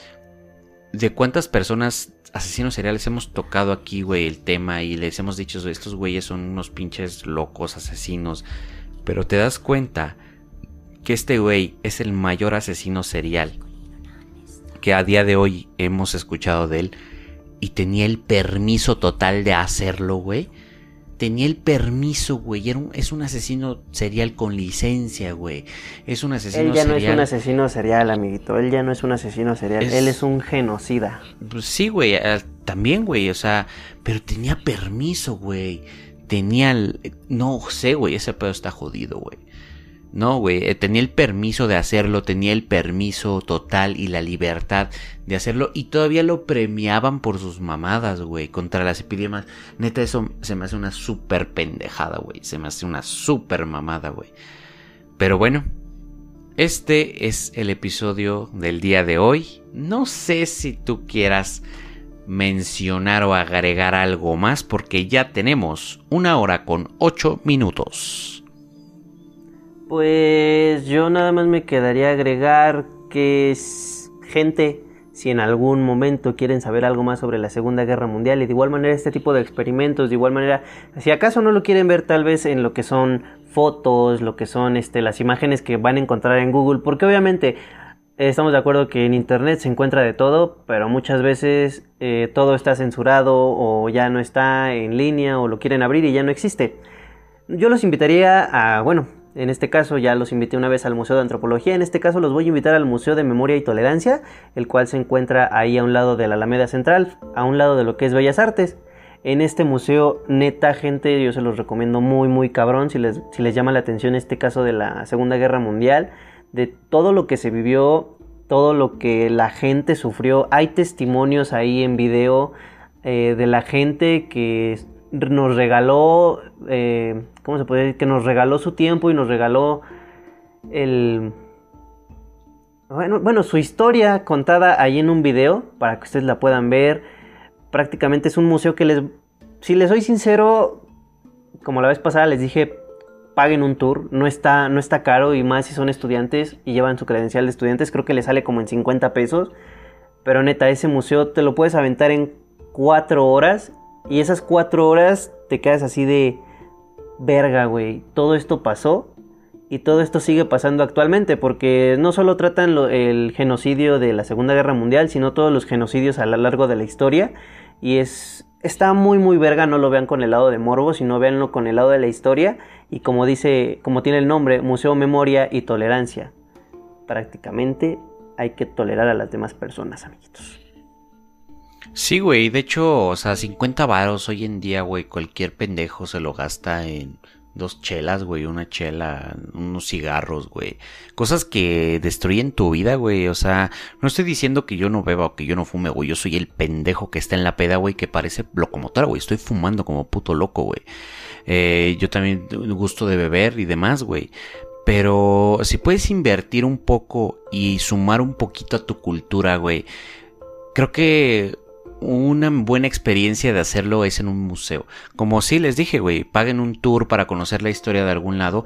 de cuántas personas asesinos seriales hemos tocado aquí, güey, el tema y les hemos dicho, estos güeyes son unos pinches locos asesinos. Pero te das cuenta que este güey es el mayor asesino serial que a día de hoy hemos escuchado de él y tenía el permiso total de hacerlo, güey tenía el permiso, güey. es un asesino serial con licencia, güey. Es un asesino serial. Él ya no es un asesino serial, amiguito. Él ya no es un asesino serial. Él es un genocida. Pues sí, güey. Eh, también, güey. O sea, pero tenía permiso, güey. Tenía. No sé, güey. Ese pedo está jodido, güey. No, güey, eh, tenía el permiso de hacerlo, tenía el permiso total y la libertad de hacerlo y todavía lo premiaban por sus mamadas, güey, contra las epidemias. Neta, eso se me hace una súper pendejada, güey, se me hace una súper mamada, güey. Pero bueno, este es el episodio del día de hoy. No sé si tú quieras mencionar o agregar algo más porque ya tenemos una hora con ocho minutos. Pues yo nada más me quedaría agregar que gente, si en algún momento quieren saber algo más sobre la Segunda Guerra Mundial y de igual manera este tipo de experimentos, de igual manera, si acaso no lo quieren ver tal vez en lo que son fotos, lo que son este, las imágenes que van a encontrar en Google, porque obviamente estamos de acuerdo que en Internet se encuentra de todo, pero muchas veces eh, todo está censurado o ya no está en línea o lo quieren abrir y ya no existe. Yo los invitaría a, bueno, en este caso ya los invité una vez al Museo de Antropología. En este caso los voy a invitar al Museo de Memoria y Tolerancia, el cual se encuentra ahí a un lado de la Alameda Central, a un lado de lo que es Bellas Artes. En este museo, neta gente, yo se los recomiendo muy, muy cabrón, si les, si les llama la atención este caso de la Segunda Guerra Mundial, de todo lo que se vivió, todo lo que la gente sufrió. Hay testimonios ahí en video eh, de la gente que nos regaló, eh, ¿cómo se puede decir? Que nos regaló su tiempo y nos regaló el... Bueno, bueno, su historia contada ahí en un video para que ustedes la puedan ver. Prácticamente es un museo que les... Si les soy sincero, como la vez pasada les dije, paguen un tour. No está, no está caro y más si son estudiantes y llevan su credencial de estudiantes. Creo que les sale como en 50 pesos. Pero neta, ese museo te lo puedes aventar en 4 horas y esas cuatro horas te quedas así de verga, güey. Todo esto pasó y todo esto sigue pasando actualmente porque no solo tratan el genocidio de la Segunda Guerra Mundial, sino todos los genocidios a lo largo de la historia. Y es está muy muy verga, no lo vean con el lado de morbo, sino véanlo con el lado de la historia y como dice, como tiene el nombre, Museo Memoria y Tolerancia. Prácticamente hay que tolerar a las demás personas, amiguitos. Sí, güey, de hecho, o sea, 50 varos hoy en día, güey, cualquier pendejo se lo gasta en dos chelas, güey, una chela, unos cigarros, güey. Cosas que destruyen tu vida, güey. O sea, no estoy diciendo que yo no beba o que yo no fume, güey. Yo soy el pendejo que está en la peda, güey, que parece locomotora, güey. Estoy fumando como puto loco, güey. Eh, yo también gusto de beber y demás, güey. Pero si puedes invertir un poco y sumar un poquito a tu cultura, güey. Creo que una buena experiencia de hacerlo es en un museo. Como si les dije, güey, paguen un tour para conocer la historia de algún lado.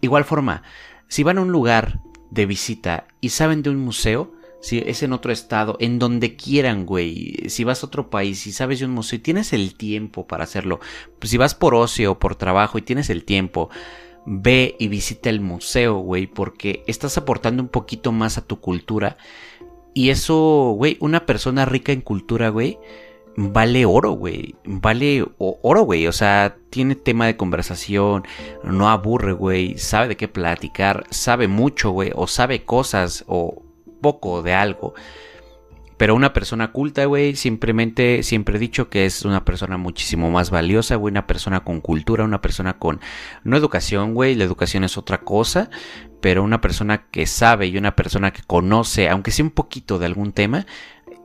Igual forma, si van a un lugar de visita y saben de un museo, si es en otro estado, en donde quieran, güey. Si vas a otro país y sabes de un museo y tienes el tiempo para hacerlo, pues si vas por ocio o por trabajo y tienes el tiempo, ve y visita el museo, güey, porque estás aportando un poquito más a tu cultura y eso, güey, una persona rica en cultura, güey, vale oro, güey. Vale oro, güey. O sea, tiene tema de conversación, no aburre, güey. Sabe de qué platicar, sabe mucho, güey. O sabe cosas o poco de algo. Pero una persona culta, güey, simplemente, siempre he dicho que es una persona muchísimo más valiosa, güey, una persona con cultura, una persona con, no educación, güey, la educación es otra cosa, pero una persona que sabe y una persona que conoce, aunque sea un poquito de algún tema,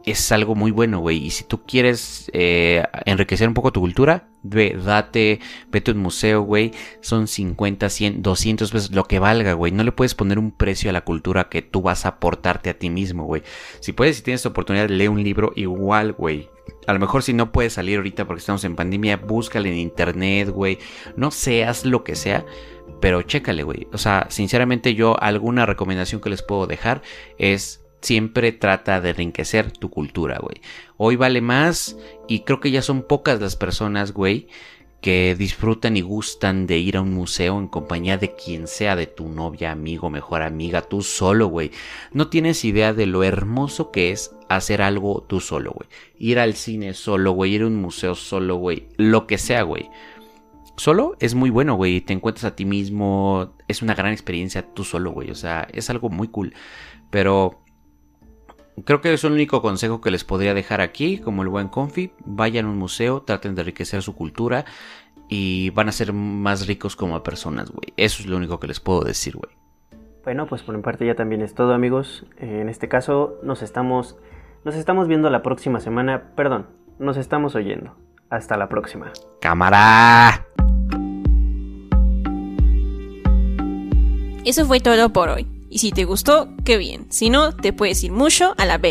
es algo muy bueno, güey. Y si tú quieres eh, enriquecer un poco tu cultura, ve, date, vete a un museo, güey. Son 50, 100, 200 pesos, lo que valga, güey. No le puedes poner un precio a la cultura que tú vas a aportarte a ti mismo, güey. Si puedes, si tienes oportunidad, lee un libro igual, güey. A lo mejor si no puedes salir ahorita porque estamos en pandemia, búscale en internet, güey. No seas lo que sea pero chécale, güey. O sea, sinceramente yo alguna recomendación que les puedo dejar es siempre trata de enriquecer tu cultura, güey. Hoy vale más y creo que ya son pocas las personas, güey, que disfrutan y gustan de ir a un museo en compañía de quien sea, de tu novia, amigo, mejor amiga, tú solo, güey. No tienes idea de lo hermoso que es hacer algo tú solo, güey. Ir al cine solo, güey, ir a un museo solo, güey. Lo que sea, güey solo es muy bueno, güey. Te encuentras a ti mismo. Es una gran experiencia tú solo, güey. O sea, es algo muy cool. Pero creo que es el único consejo que les podría dejar aquí. Como el buen Confi. Vayan a un museo, traten de enriquecer su cultura. Y van a ser más ricos como personas, güey. Eso es lo único que les puedo decir, güey. Bueno, pues por mi parte ya también es todo, amigos. En este caso, nos estamos. Nos estamos viendo la próxima semana. Perdón, nos estamos oyendo. Hasta la próxima. Cámara. Eso fue todo por hoy. Y si te gustó, qué bien. Si no, te puedes ir mucho a la vez.